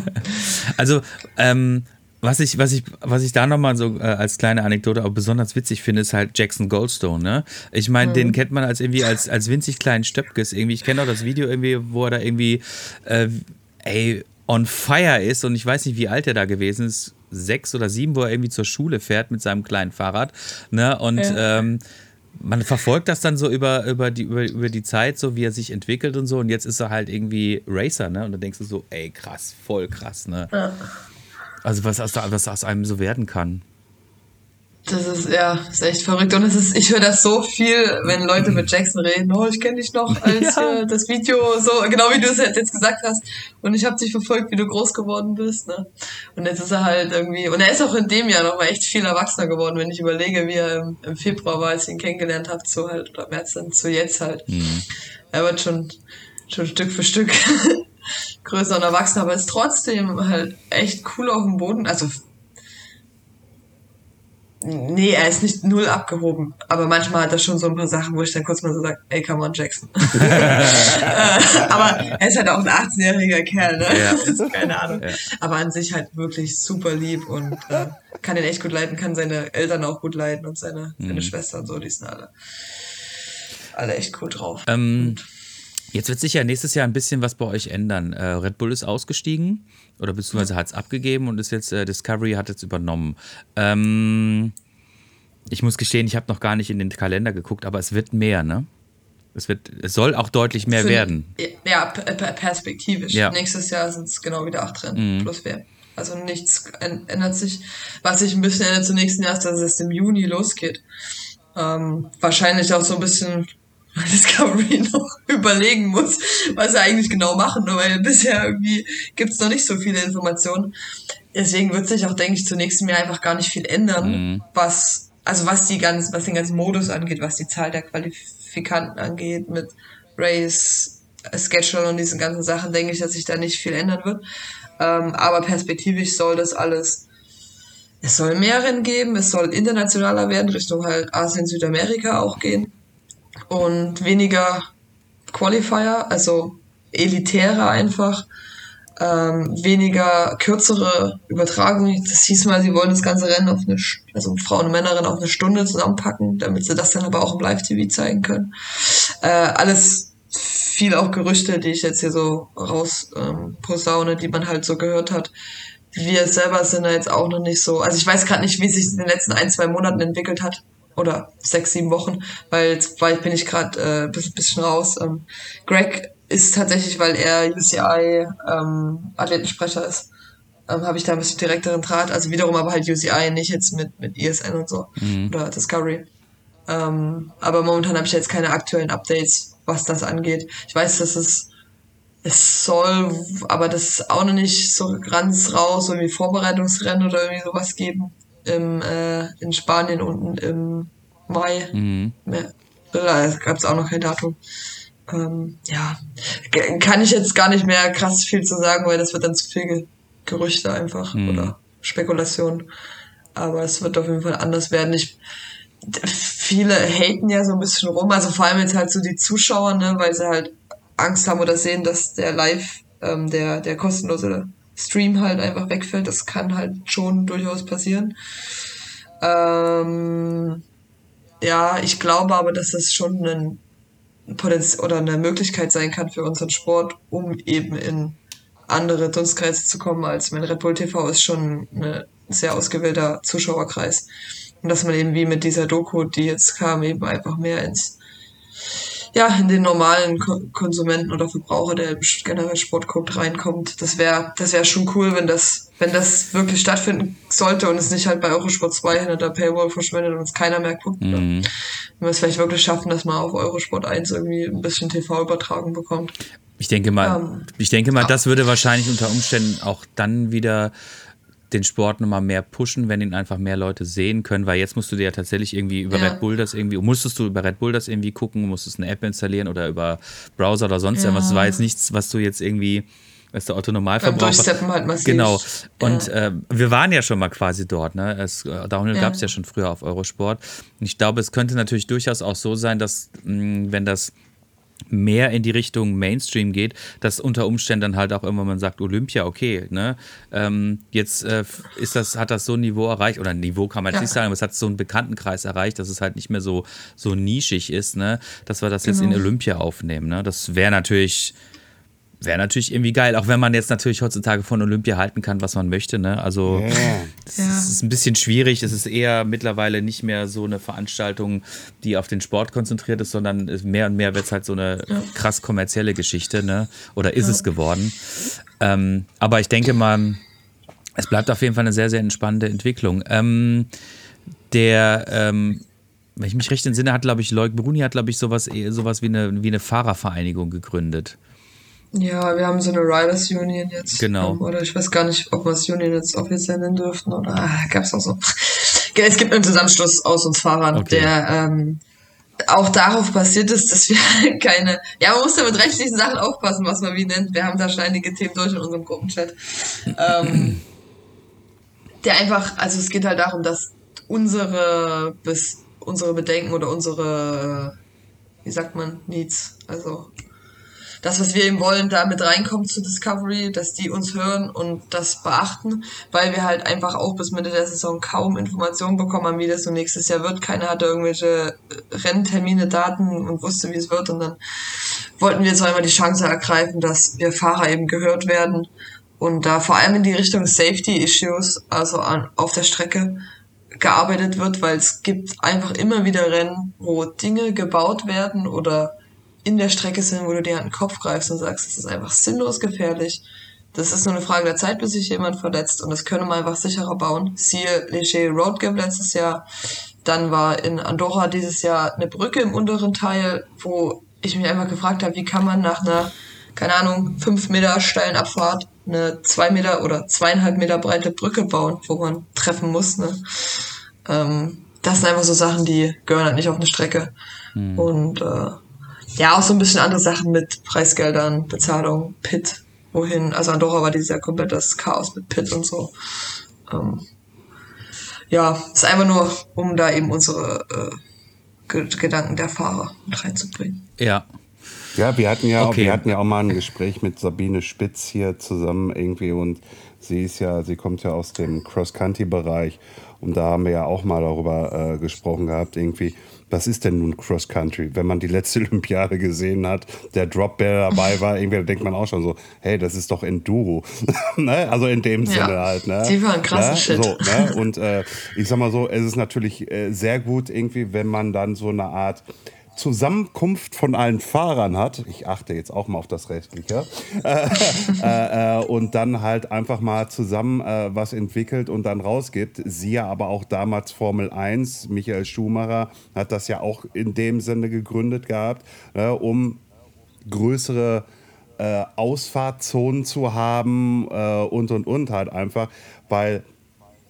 also, ähm, was ich, was ich, was ich da nochmal so äh, als kleine Anekdote auch besonders witzig finde, ist halt Jackson Goldstone, ne? Ich meine, den kennt man als irgendwie als, als winzig kleinen Stöpkes. Irgendwie, ich kenne auch das Video irgendwie, wo er da irgendwie äh, ey, on fire ist und ich weiß nicht, wie alt er da gewesen ist. Sechs oder sieben, wo er irgendwie zur Schule fährt mit seinem kleinen Fahrrad. Ne? Und ähm, man verfolgt das dann so über, über, die, über, über die Zeit, so wie er sich entwickelt und so. Und jetzt ist er halt irgendwie Racer, ne? Und dann denkst du so, ey, krass, voll krass, ne? Also was aus, was aus einem so werden kann. Das ist, ja, ist echt verrückt. Und es ist, ich höre das so viel, wenn Leute mit Jackson reden. Oh, ich kenne dich noch <laughs> als Ja. äh, das Video, so, genau wie du es jetzt gesagt hast. Und ich habe dich verfolgt, wie du groß geworden bist, ne? Und jetzt ist er halt irgendwie, und er ist auch in dem Jahr noch mal echt viel erwachsener geworden, wenn ich überlege, wie er im, im Februar war, als ich ihn kennengelernt habe, zu halt, oder März dann zu jetzt halt. Er wird schon, schon Stück für Stück <laughs> größer und erwachsener, aber ist trotzdem halt echt cool auf dem Boden. Also Nee, er ist nicht null abgehoben. Aber manchmal hat er schon so ein paar Sachen, wo ich dann kurz mal so sage, ey, come on, Jackson. <laughs> <laughs> Äh, aber er ist halt auch ein 18-jähriger Kerl, ne? Ja. <laughs> Keine Ahnung. Aber an sich halt wirklich super lieb und äh, kann ihn echt gut leiden, kann seine Eltern auch gut leiden und seine, seine Schwester und so, die sind alle, alle echt cool drauf. Ähm, jetzt wird sich ja nächstes Jahr ein bisschen was bei euch ändern. Äh, Red Bull ist ausgestiegen oder beziehungsweise hat es abgegeben und ist jetzt, äh, Discovery hat jetzt übernommen. Ähm, ich muss gestehen, ich habe noch gar nicht in den Kalender geguckt, aber es wird mehr, ne? Es, wird, es soll auch deutlich mehr Für- werden. Ja, perspektivisch. Ja. Mhm. Nächstes Jahr sind es genau wieder acht Rennen plus WM. Also nichts änd- ändert sich. Was sich ein bisschen ändert zum nächsten Jahr ist, dass es im Juni losgeht. Ähm, wahrscheinlich auch so ein bisschen, weil Discovery <laughs> noch überlegen muss, was sie eigentlich genau machen, weil bisher irgendwie gibt's noch nicht so viele Informationen. Deswegen wird sich auch, denke ich, zunächst Jahr einfach gar nicht viel ändern, was, also was die ganz, was den ganzen Modus angeht, was die Zahl der Qualifikanten angeht, mit Race, Schedule und diesen ganzen Sachen, denke ich, dass sich da nicht viel ändern wird. Ähm, aber perspektivisch soll das alles, es soll mehr Rennen geben, es soll internationaler werden, Richtung halt Asien, Südamerika auch gehen und weniger Qualifier, also elitärer einfach, ähm, weniger kürzere Übertragungen. Das hieß mal, sie wollen das ganze Rennen auf eine, also Frauen und Männerrennen auf eine Stunde zusammenpacken, damit sie das dann aber auch im Live-TV zeigen können. Äh, alles viel auch Gerüchte, die ich jetzt hier so raus ähm, posaune, die man halt so gehört hat. Wir selber sind da jetzt auch noch nicht so. Also ich weiß gerade nicht, wie sich in den letzten ein, zwei Monaten entwickelt hat. Oder sechs, sieben Wochen, weil jetzt bin ich gerade äh, ein bisschen, bisschen raus. Ähm, Greg ist tatsächlich, weil er UCI ähm, Athletensprecher ist, ähm, habe ich da ein bisschen direkteren Draht. Also wiederum aber halt UCI, nicht jetzt mit, mit ESN und so oder Discovery. Ähm, aber momentan habe ich jetzt keine aktuellen Updates, was das angeht. Ich weiß, dass es es soll, aber das ist auch noch nicht so ganz raus, irgendwie Vorbereitungsrennen oder irgendwie sowas geben im, äh, in Spanien unten im Mai. Mehr- Da gab es auch noch kein Datum. Ähm, ja, kann ich jetzt gar nicht mehr krass viel zu sagen, weil das wird dann zu viel Ge Gerüchte einfach oder Spekulation. Aber es wird auf jeden Fall anders werden. Ich, viele haten ja so ein bisschen rum, also vor allem jetzt halt so die Zuschauer, ne, weil sie halt Angst haben oder sehen, dass der Live, ähm, der, der kostenlose Stream halt einfach wegfällt. Das kann halt schon durchaus passieren. Ähm, ja, ich glaube aber, dass das schon ein Potenzial oder eine Möglichkeit sein kann für unseren Sport, um eben in andere Dunstkreise zu kommen, als mein Red Bull TV ist schon eine sehr ausgewählter Zuschauerkreis. Und dass man eben wie mit dieser Doku, die jetzt kam, eben einfach mehr ins, ja, in den normalen Ko Konsumenten oder Verbraucher, der generell Sport guckt, reinkommt. Das wäre, das wäre schon cool, wenn das, wenn das wirklich stattfinden sollte und es nicht halt bei Eurosport 2 hinter der Paywall verschwindet und es keiner mehr guckt. Mhm. Wenn wir es vielleicht wirklich schaffen, dass man auf Eurosport 1 irgendwie ein bisschen TV-Übertragung bekommt. Ich denke mal, um, ähm, ich denke mal, das würde wahrscheinlich unter Umständen auch dann wieder den Sport nochmal mehr pushen, wenn ihn einfach mehr Leute sehen können, weil jetzt musst du dir ja tatsächlich irgendwie über ja. Red Bull das irgendwie, musstest du über Red Bull das irgendwie gucken, musstest eine App installieren oder über Browser oder sonst ja. irgendwas. Das war jetzt nichts, was du jetzt irgendwie, was der Otto Normalverbraucher. Durchsteppen halt massiv. Genau. Und ja. äh, wir waren ja schon mal quasi dort, ne? Es, äh, Downhill ja. gab es ja schon früher auf Eurosport. Und ich glaube, es könnte natürlich durchaus auch so sein, dass, mh, wenn das mehr in die Richtung Mainstream geht, dass unter Umständen dann halt auch immer man sagt, Olympia, okay, ne? Ähm, jetzt äh, ist das, hat das so ein Niveau erreicht, oder ein Niveau kann man jetzt ja. nicht sagen, aber es hat so einen Bekanntenkreis erreicht, dass es halt nicht mehr so, so nischig ist, ne? Dass wir das genau. jetzt in genau. Olympia aufnehmen. Ne? Das wäre natürlich Wäre natürlich irgendwie geil, auch wenn man jetzt natürlich heutzutage von Olympia halten kann, was man möchte. Ne? Also <laughs> es yeah. ist ein bisschen schwierig. Es ist eher mittlerweile nicht mehr so eine Veranstaltung, die auf den Sport konzentriert ist, sondern mehr und mehr wird es halt so eine ja. krass kommerzielle Geschichte. Ne? Oder ist ja. es geworden? Ähm, aber ich denke mal, es bleibt auf jeden Fall eine sehr, sehr entspannende Entwicklung. Ähm, der ähm, wenn ich mich recht entsinne, hat, glaube ich, Leuk Bruni hat, glaube ich, sowas, sowas wie, eine, wie eine Fahrervereinigung gegründet. Ja, wir haben so eine Riders Union jetzt. Genau. Um, oder ich weiß gar nicht, ob wir es Union jetzt offiziell nennen dürften oder ah, gab es auch so. Es gibt einen Zusammenschluss aus uns Fahrern, okay. der ähm, auch darauf basiert ist, dass wir <laughs> keine, ja, man muss ja mit rechtlichen Sachen aufpassen, was man wie nennt. Wir haben da schon einige Themen durch in unserem Gruppenchat. ähm, der einfach, also es geht halt darum, dass unsere, bis, unsere Bedenken oder unsere, wie sagt man, Needs, also das, was wir eben wollen, da mit reinkommt zu Discovery, dass die uns hören und das beachten, weil wir halt einfach auch bis Mitte der Saison kaum Informationen bekommen haben, wie das so nächstes Jahr wird. Keiner hatte irgendwelche Renntermine, Daten und wusste, wie es wird. Und dann wollten wir jetzt einmal die Chance ergreifen, dass wir Fahrer eben gehört werden und da vor allem in die Richtung Safety Issues, also an, auf der Strecke, gearbeitet wird, weil es gibt einfach immer wieder Rennen, wo Dinge gebaut werden oder in der Strecke sind, wo du dir an den Kopf greifst und sagst, das ist einfach sinnlos gefährlich. Das ist nur eine Frage der Zeit, bis sich jemand verletzt und das können wir einfach sicherer bauen. Siehe Leger Road Game letztes Jahr. Dann war in Andorra dieses Jahr eine Brücke im unteren Teil, wo ich mich einfach gefragt habe, wie kann man nach einer, keine Ahnung, fünf Meter steilen Abfahrt eine zwei Meter oder zweieinhalb Meter breite Brücke bauen, wo man treffen muss. Ne? Ähm, das sind einfach so Sachen, die gehören halt nicht auf eine Strecke. Mhm. Und äh, ja, auch so ein bisschen andere Sachen mit Preisgeldern, Bezahlung, Pit, wohin. Also Andorra war dieses Jahr komplett das Chaos mit Pit und so. Ähm, ja, ist einfach nur, um da eben unsere äh, Gedanken der Fahrer mit reinzubringen. Ja. Ja, wir hatten ja, okay. wir hatten ja auch mal ein Gespräch mit Sabine Spitz hier zusammen irgendwie und sie ist ja, sie kommt ja aus dem Cross-Country-Bereich und da haben wir ja auch mal darüber äh, gesprochen gehabt, irgendwie, was ist denn nun Cross Country? Wenn man die letzte <laughs> Olympiade gesehen hat, der Drop Bear dabei war, <laughs> irgendwie da denkt man auch schon so, hey, das ist doch Enduro. <laughs> ne? Also in dem ja. Sinne halt. Ne? Die waren krasse ne? Shit. So, ne? Und äh, ich sag mal so, es ist natürlich äh, sehr gut irgendwie, wenn man dann so eine Art Zusammenkunft von allen Fahrern hat, ich achte jetzt auch mal auf das Rechtliche, äh, äh, äh, und dann halt einfach mal zusammen äh, was entwickelt und dann rausgibt. Siehe aber auch damals Formel 1, Michael Schumacher hat das ja auch in dem Sinne gegründet gehabt, äh, um größere Ausfahrtzonen zu haben und und und halt einfach, weil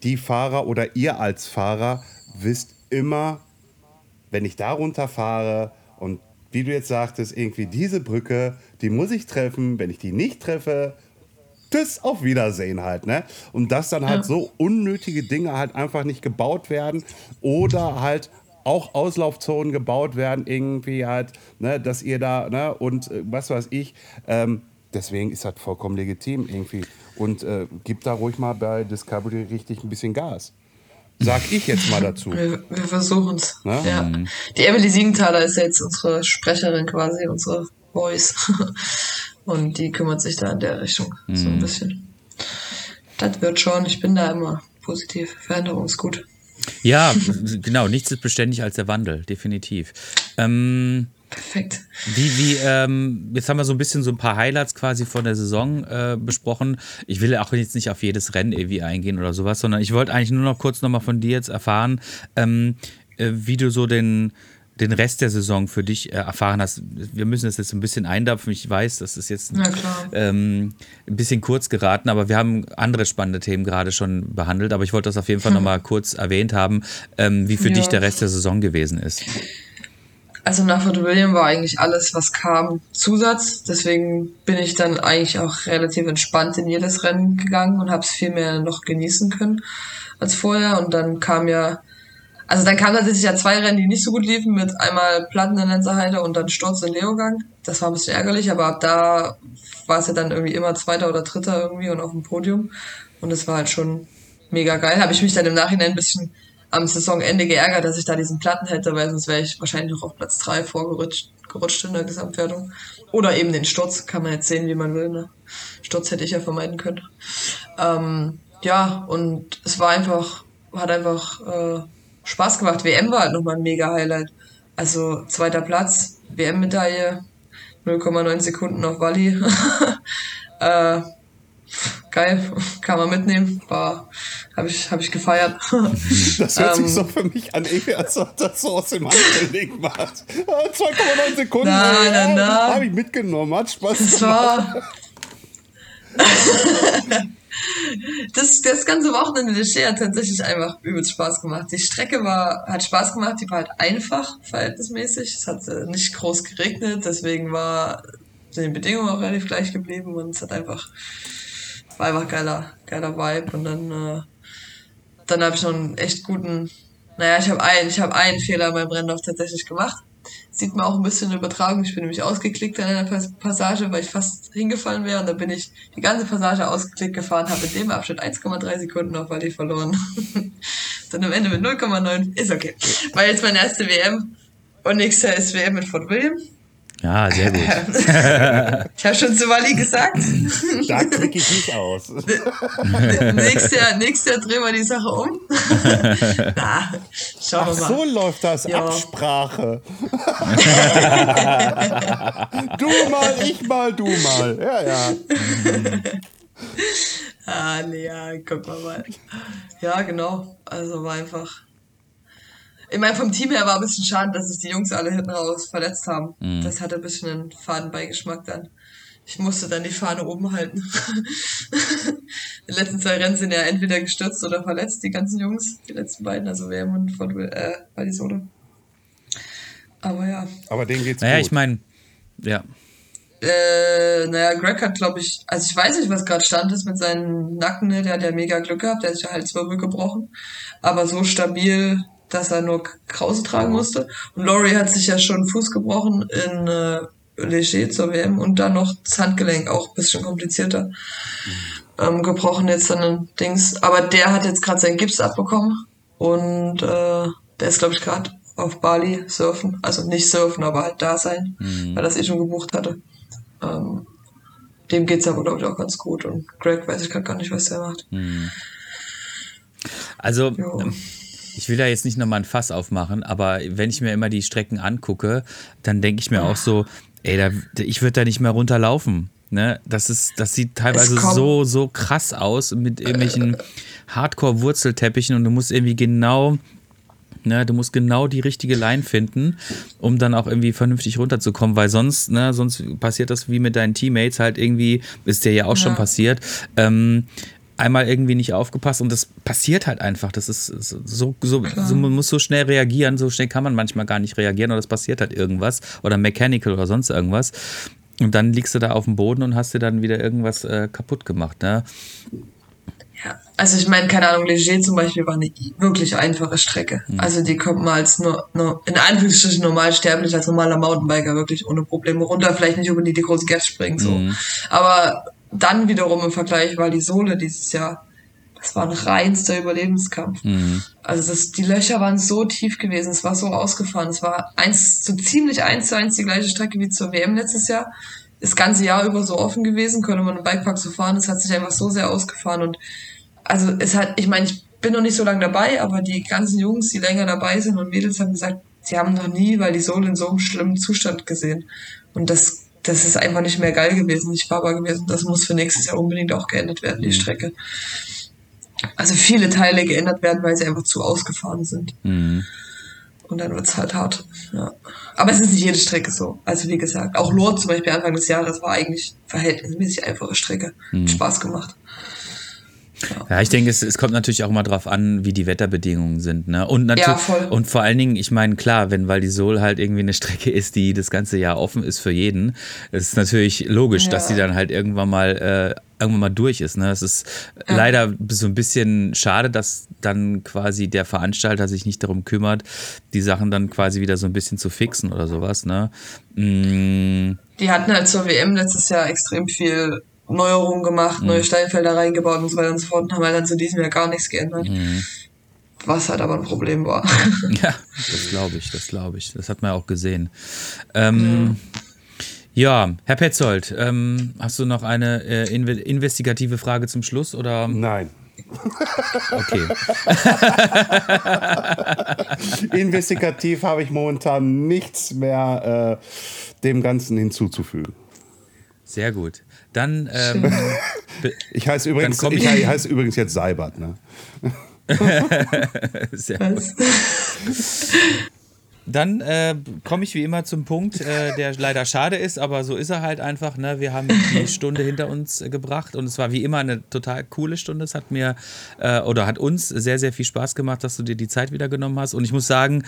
die Fahrer oder ihr als Fahrer wisst immer, wenn ich da runterfahre und wie du jetzt sagtest, irgendwie diese Brücke, die muss ich treffen. Wenn ich die nicht treffe, tschüss, auf Wiedersehen halt, ne? Und dass dann halt ja. so unnötige Dinge halt einfach nicht gebaut werden oder halt auch Auslaufzonen gebaut werden, irgendwie halt, ne, dass ihr da, ne, und äh, was weiß ich, ähm, deswegen ist das vollkommen legitim irgendwie. Und äh, gibt da ruhig mal bei Discovery richtig ein bisschen Gas. Sag ich jetzt mal dazu. Wir, wir versuchen es. Ja. Mhm. Die Emily Siegenthaler ist jetzt unsere Sprecherin quasi, unsere Voice. <laughs> Und die kümmert sich da in der Richtung mhm. so ein mhm. bisschen. Das wird schon, ich bin da immer positiv. Veränderung ist gut. Ja, <laughs> genau, nichts ist beständig als der Wandel, definitiv. Ähm, Perfekt. Wie, wie, ähm, jetzt haben wir so ein bisschen so ein paar Highlights quasi von der Saison äh, besprochen. Ich will auch jetzt nicht auf jedes Rennen irgendwie eingehen oder sowas, sondern ich wollte eigentlich nur noch kurz nochmal von dir jetzt erfahren, ähm, äh, wie du so den, den Rest der Saison für dich äh, erfahren hast. Wir müssen das jetzt ein bisschen eindapfen. Ich weiß, das ist jetzt ähm, ein bisschen kurz geraten, aber wir haben andere spannende Themen gerade schon behandelt. Aber ich wollte das auf jeden Fall hm. nochmal <laughs> kurz erwähnt haben, ähm, wie für ja. dich der Rest der Saison gewesen ist. Also nach Fort William war eigentlich alles, was kam, Zusatz. Deswegen bin ich dann eigentlich auch relativ entspannt in jedes Rennen gegangen und habe es viel mehr noch genießen können als vorher. Und dann kam ja, also dann kam tatsächlich ja zwei Rennen, die nicht so gut liefen, mit einmal Platten in Lenzerheide und dann Sturz in Leogang. Das war ein bisschen ärgerlich, aber ab da war es ja dann irgendwie immer Zweiter oder Dritter irgendwie und auf dem Podium. Und es war halt schon mega geil. Habe ich mich dann im Nachhinein ein bisschen am Saisonende geärgert, dass ich da diesen Platten hätte, weil sonst wäre ich wahrscheinlich noch auf Platz 3 vorgerutscht gerutscht in der Gesamtwertung. Oder eben den Sturz, kann man jetzt sehen, wie man will. Ne? Sturz hätte ich ja vermeiden können. Ähm, ja, und es war einfach, hat einfach äh, Spaß gemacht. WM war halt nochmal ein mega Highlight. Also zweiter Platz, WM-Medaille, 0,9 Sekunden auf Wally. <laughs> äh, geil, <laughs> kann man mitnehmen. War, habe ich, hab ich gefeiert. <laughs> Das hört sich ähm, so für mich an, als ob das so aus dem Handgelenk macht. 2,9 Sekunden. Nein, nein, nein. Habe ich mitgenommen, hat Spaß das War <laughs> das, das ganze Wochenende der Ski hat tatsächlich einfach übelst Spaß gemacht. Die Strecke war, hat Spaß gemacht, die war halt einfach, verhältnismäßig. Es hat äh, nicht groß geregnet, deswegen war die Bedingungen auch relativ gleich geblieben und es hat einfach war einfach geiler, geiler Vibe. Und dann, äh, dann habe ich noch einen echt guten, naja, ich habe einen, ich habe einen Fehler in meinem Rennlauf tatsächlich gemacht. Sieht man auch ein bisschen übertragen. Ich bin nämlich ausgeklickt an einer Passage, weil ich fast hingefallen wäre. Und dann bin ich die ganze Passage ausgeklickt gefahren, habe in dem Abschnitt 1,3 Sekunden auf Wally verloren. <laughs> dann am Ende mit 0,9. Ist okay. War jetzt meine erste WM. Und nächstes Jahr ist WM in Fort William. Ja, sehr gut. <laughs> ich habe schon zu Wally gesagt. Da klicke ich nicht aus. <laughs> nächstes, Jahr, nächstes Jahr drehen wir die Sache um. <laughs> Na, schauen wir mal. so läuft das. Ja. Absprache. du mal, ich mal, du mal. Ja, ja. ah, nee, ja, guck mal mal. Ja, genau. Also war einfach ich meine, vom Team her war ein bisschen schade, dass sich die Jungs alle hinten raus verletzt haben. Mhm. Das hatte ein bisschen einen Fadenbeigeschmack dann. Ich musste dann die Fahne oben halten. <laughs> die letzten zwei Rennen sind ja entweder gestürzt oder verletzt, die ganzen Jungs. Die letzten beiden, also WM und von, äh, Solo. Aber ja. Aber denen geht's naja, gut. ich meine, ja. Äh, naja, Greg hat, glaube ich, also ich weiß nicht, was gerade stand ist mit seinen Nacken, ne? der hat ja mega Glück gehabt, der hat sich ja halt Wirbel gebrochen. Aber so stabil dass er nur Krause tragen musste. Und Laurie hat sich ja schon Fuß gebrochen in äh, Leger zur WM und dann noch das Handgelenk, auch ein bisschen komplizierter. Ähm, gebrochen jetzt dann ein Dings. Aber der hat jetzt gerade seinen Gips abbekommen und äh, der ist, glaube ich, gerade auf Bali surfen. Also nicht surfen, aber halt da sein, mhm. weil das eh schon gebucht hatte. Ähm, dem geht's aber, glaube ich, auch ganz gut. Und Greg weiß ich gerade gar nicht, was der macht. Mhm. Also, jo. Ich will da jetzt nicht nochmal ein Fass aufmachen, aber wenn ich mir immer die Strecken angucke, dann denke ich mir auch so, ey, da, ich würde da nicht mehr runterlaufen. Ne? Das, ist, das sieht teilweise so, so krass aus mit irgendwelchen Hardcore-Wurzelteppichen und du musst irgendwie genau Ne, du musst genau die richtige Line finden, um dann auch irgendwie vernünftig runterzukommen, weil sonst, ne, sonst passiert das wie mit deinen Teammates halt irgendwie, ist dir ja auch ja. schon passiert. Ähm, einmal irgendwie nicht aufgepasst und das passiert halt einfach. Das ist so, so, so, man muss so schnell reagieren, so schnell kann man manchmal gar nicht reagieren oder es passiert halt irgendwas oder mechanical oder sonst irgendwas. Und dann liegst du da auf dem Boden und hast dir dann wieder irgendwas äh, kaputt gemacht, ne? Ja, also ich meine, keine Ahnung, Leger zum Beispiel war eine wirklich einfache Strecke. Mhm. Also die kommt man als nur, nur in Anführungsstrichen normal sterblich, als normaler Mountainbiker wirklich ohne Probleme runter. Vielleicht nicht unbedingt die große Gas springen, so. Mhm. Aber dann wiederum im Vergleich war die Sohle dieses Jahr, das war ein reinster Überlebenskampf. Mhm. Also das, die Löcher waren so tief gewesen, es war so ausgefahren, es war eins, so ziemlich eins zu eins die gleiche Strecke wie zur WM letztes Jahr. Das ganze Jahr über so offen gewesen, konnte man im Bikepark so fahren, es hat sich einfach so sehr ausgefahren und also es hat, ich meine, ich bin noch nicht so lange dabei, aber die ganzen Jungs, die länger dabei sind und Mädels haben gesagt, sie haben noch nie weil die Sohle in so einem schlimmen Zustand gesehen. Und das, das ist einfach nicht mehr geil gewesen, nicht fahrbar gewesen. Das muss für nächstes Jahr unbedingt auch geändert werden, die Strecke. Also viele Teile geändert werden, weil sie einfach zu ausgefahren sind. Mhm. Und dann wird's halt hart. Ja. Aber es ist nicht jede Strecke so. Also wie gesagt, auch Lourdes zum Beispiel Anfang des Jahres war eigentlich verhältnismäßig einfache Strecke. Hat Spaß gemacht. Ja, ich denke, es, es kommt natürlich auch mal drauf an, wie die Wetterbedingungen sind. Ne? Und, natürlich, Ja, voll. und vor allen Dingen, ich meine, klar, wenn Val di Sol halt irgendwie eine Strecke ist, die das ganze Jahr offen ist für jeden, ist es natürlich logisch, dass Ja. die dann halt irgendwann mal äh, irgendwann mal durch ist. Ne? Es ist leider so ein bisschen schade, dass dann quasi der Veranstalter sich nicht darum kümmert, die Sachen dann quasi wieder so ein bisschen zu fixen oder sowas. Ne? Mm, Die hatten halt zur WM letztes Jahr extrem viel Neuerungen gemacht, Mhm. neue Steinfelder reingebaut und so weiter und so fort und haben halt dann zu diesem Jahr gar nichts geändert. Mhm. Was halt aber ein Problem war. <laughs> Ja, das glaube ich, das glaube ich. Das hat man ja auch gesehen. Ähm, ja. Herr Petzold, ähm, hast du noch eine äh, inve investigative Frage zum Schluss oder? Nein. Okay. <laughs> Investigativ habe ich momentan nichts mehr äh, dem Ganzen hinzuzufügen. Sehr gut. Dann ähm, <laughs> Ich heiße übrigens, komm ich, ich- ich heiße übrigens jetzt Seibert. Ne? <laughs> sehr gut. <laughs> Dann äh, komme ich wie immer zum Punkt, äh, der leider schade ist, aber so ist er halt einfach. Ne? Wir haben die Stunde hinter uns äh, gebracht und es war wie immer eine total coole Stunde. Es hat mir äh, oder hat uns sehr, sehr viel Spaß gemacht, dass du dir die Zeit wieder genommen hast. Und ich muss sagen,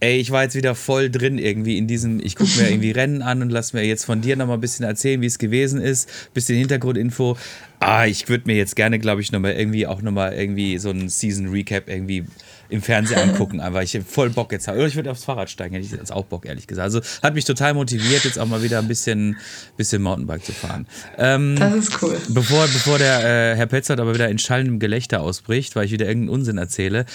ey, ich war jetzt wieder voll drin irgendwie in diesem, ich gucke mir <laughs> irgendwie Rennen an und lass mir jetzt von dir nochmal ein bisschen erzählen, wie es gewesen ist, bisschen Hintergrundinfo. Ah, ich würde mir jetzt gerne, glaube ich, nochmal irgendwie auch nochmal irgendwie so ein Season Recap irgendwie im Fernsehen <laughs> angucken, einfach ich voll Bock jetzt habe. Oder ich würde aufs Fahrrad steigen, hätte ich jetzt auch Bock, ehrlich gesagt. Also hat mich total motiviert, jetzt auch mal wieder ein bisschen, bisschen Mountainbike zu fahren. Ähm, Das ist cool. Bevor, bevor der äh, Herr Petzert aber wieder in schallendem Gelächter ausbricht, weil ich wieder irgendeinen Unsinn erzähle.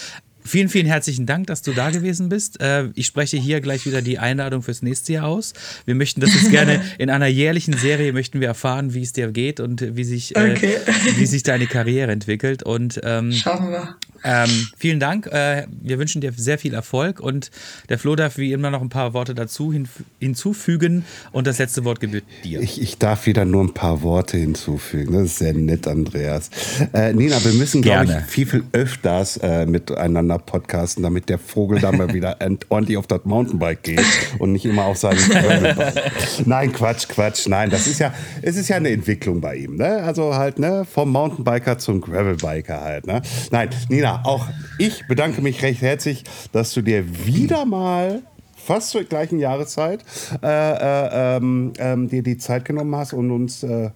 Vielen, vielen herzlichen Dank, dass du da gewesen bist. Äh, ich spreche hier gleich wieder die Einladung fürs nächste Jahr aus. Wir möchten das jetzt gerne <laughs> in einer jährlichen Serie möchten wir erfahren, wie es dir geht und wie sich, äh, Okay. wie sich deine Karriere entwickelt. Und ähm, Schaffen wir. ähm, vielen Dank. Äh, wir wünschen dir sehr viel Erfolg und der Flo darf wie immer noch ein paar Worte dazu hin, hinzufügen und das letzte Wort gebührt dir. Ich, ich darf wieder nur ein paar Worte hinzufügen. Das ist sehr nett, Andreas. Äh, Nina, wir müssen, glaube ich, viel, viel öfters äh, miteinander podcasten, damit der Vogel da mal wieder <laughs> ent- ordentlich auf das Mountainbike geht und nicht immer auf Gravelbike. Nein, Quatsch, Quatsch. Nein, das ist ja, es ist ja eine Entwicklung bei ihm. Ne? Also halt, ne, vom Mountainbiker zum Gravelbiker halt. Ne? Nein, Nina, auch ich bedanke mich recht herzlich, dass du dir wieder mal fast zur gleichen Jahreszeit äh, äh, ähm, ähm, dir die Zeit genommen hast und uns äh,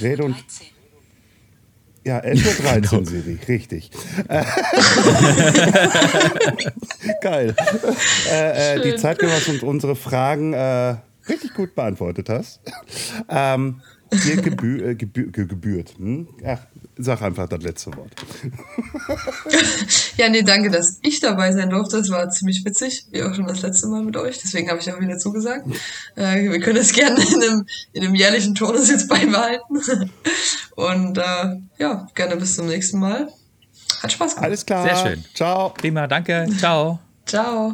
Rede und ja, 11.13 Uhr, <laughs> Siri, richtig. <laughs> Geil. Äh, äh, die Zeit genommen hast und unsere Fragen äh, richtig gut beantwortet hast. Ähm, dir gebü äh, gebü ge gebührt. Hm? Ach, sag einfach das letzte Wort. <laughs> Ja, nee, danke, dass ich dabei sein durfte. Das war ziemlich witzig, wie auch schon das letzte Mal mit euch. Deswegen habe ich auch wieder zugesagt. Äh, wir können das gerne in einem, in einem jährlichen Turnus jetzt beibehalten. <laughs> Und äh, ja, gerne bis zum nächsten Mal. Hat Spaß gemacht. Alles klar. Sehr schön. Ciao. Prima, danke. Ciao. Ciao.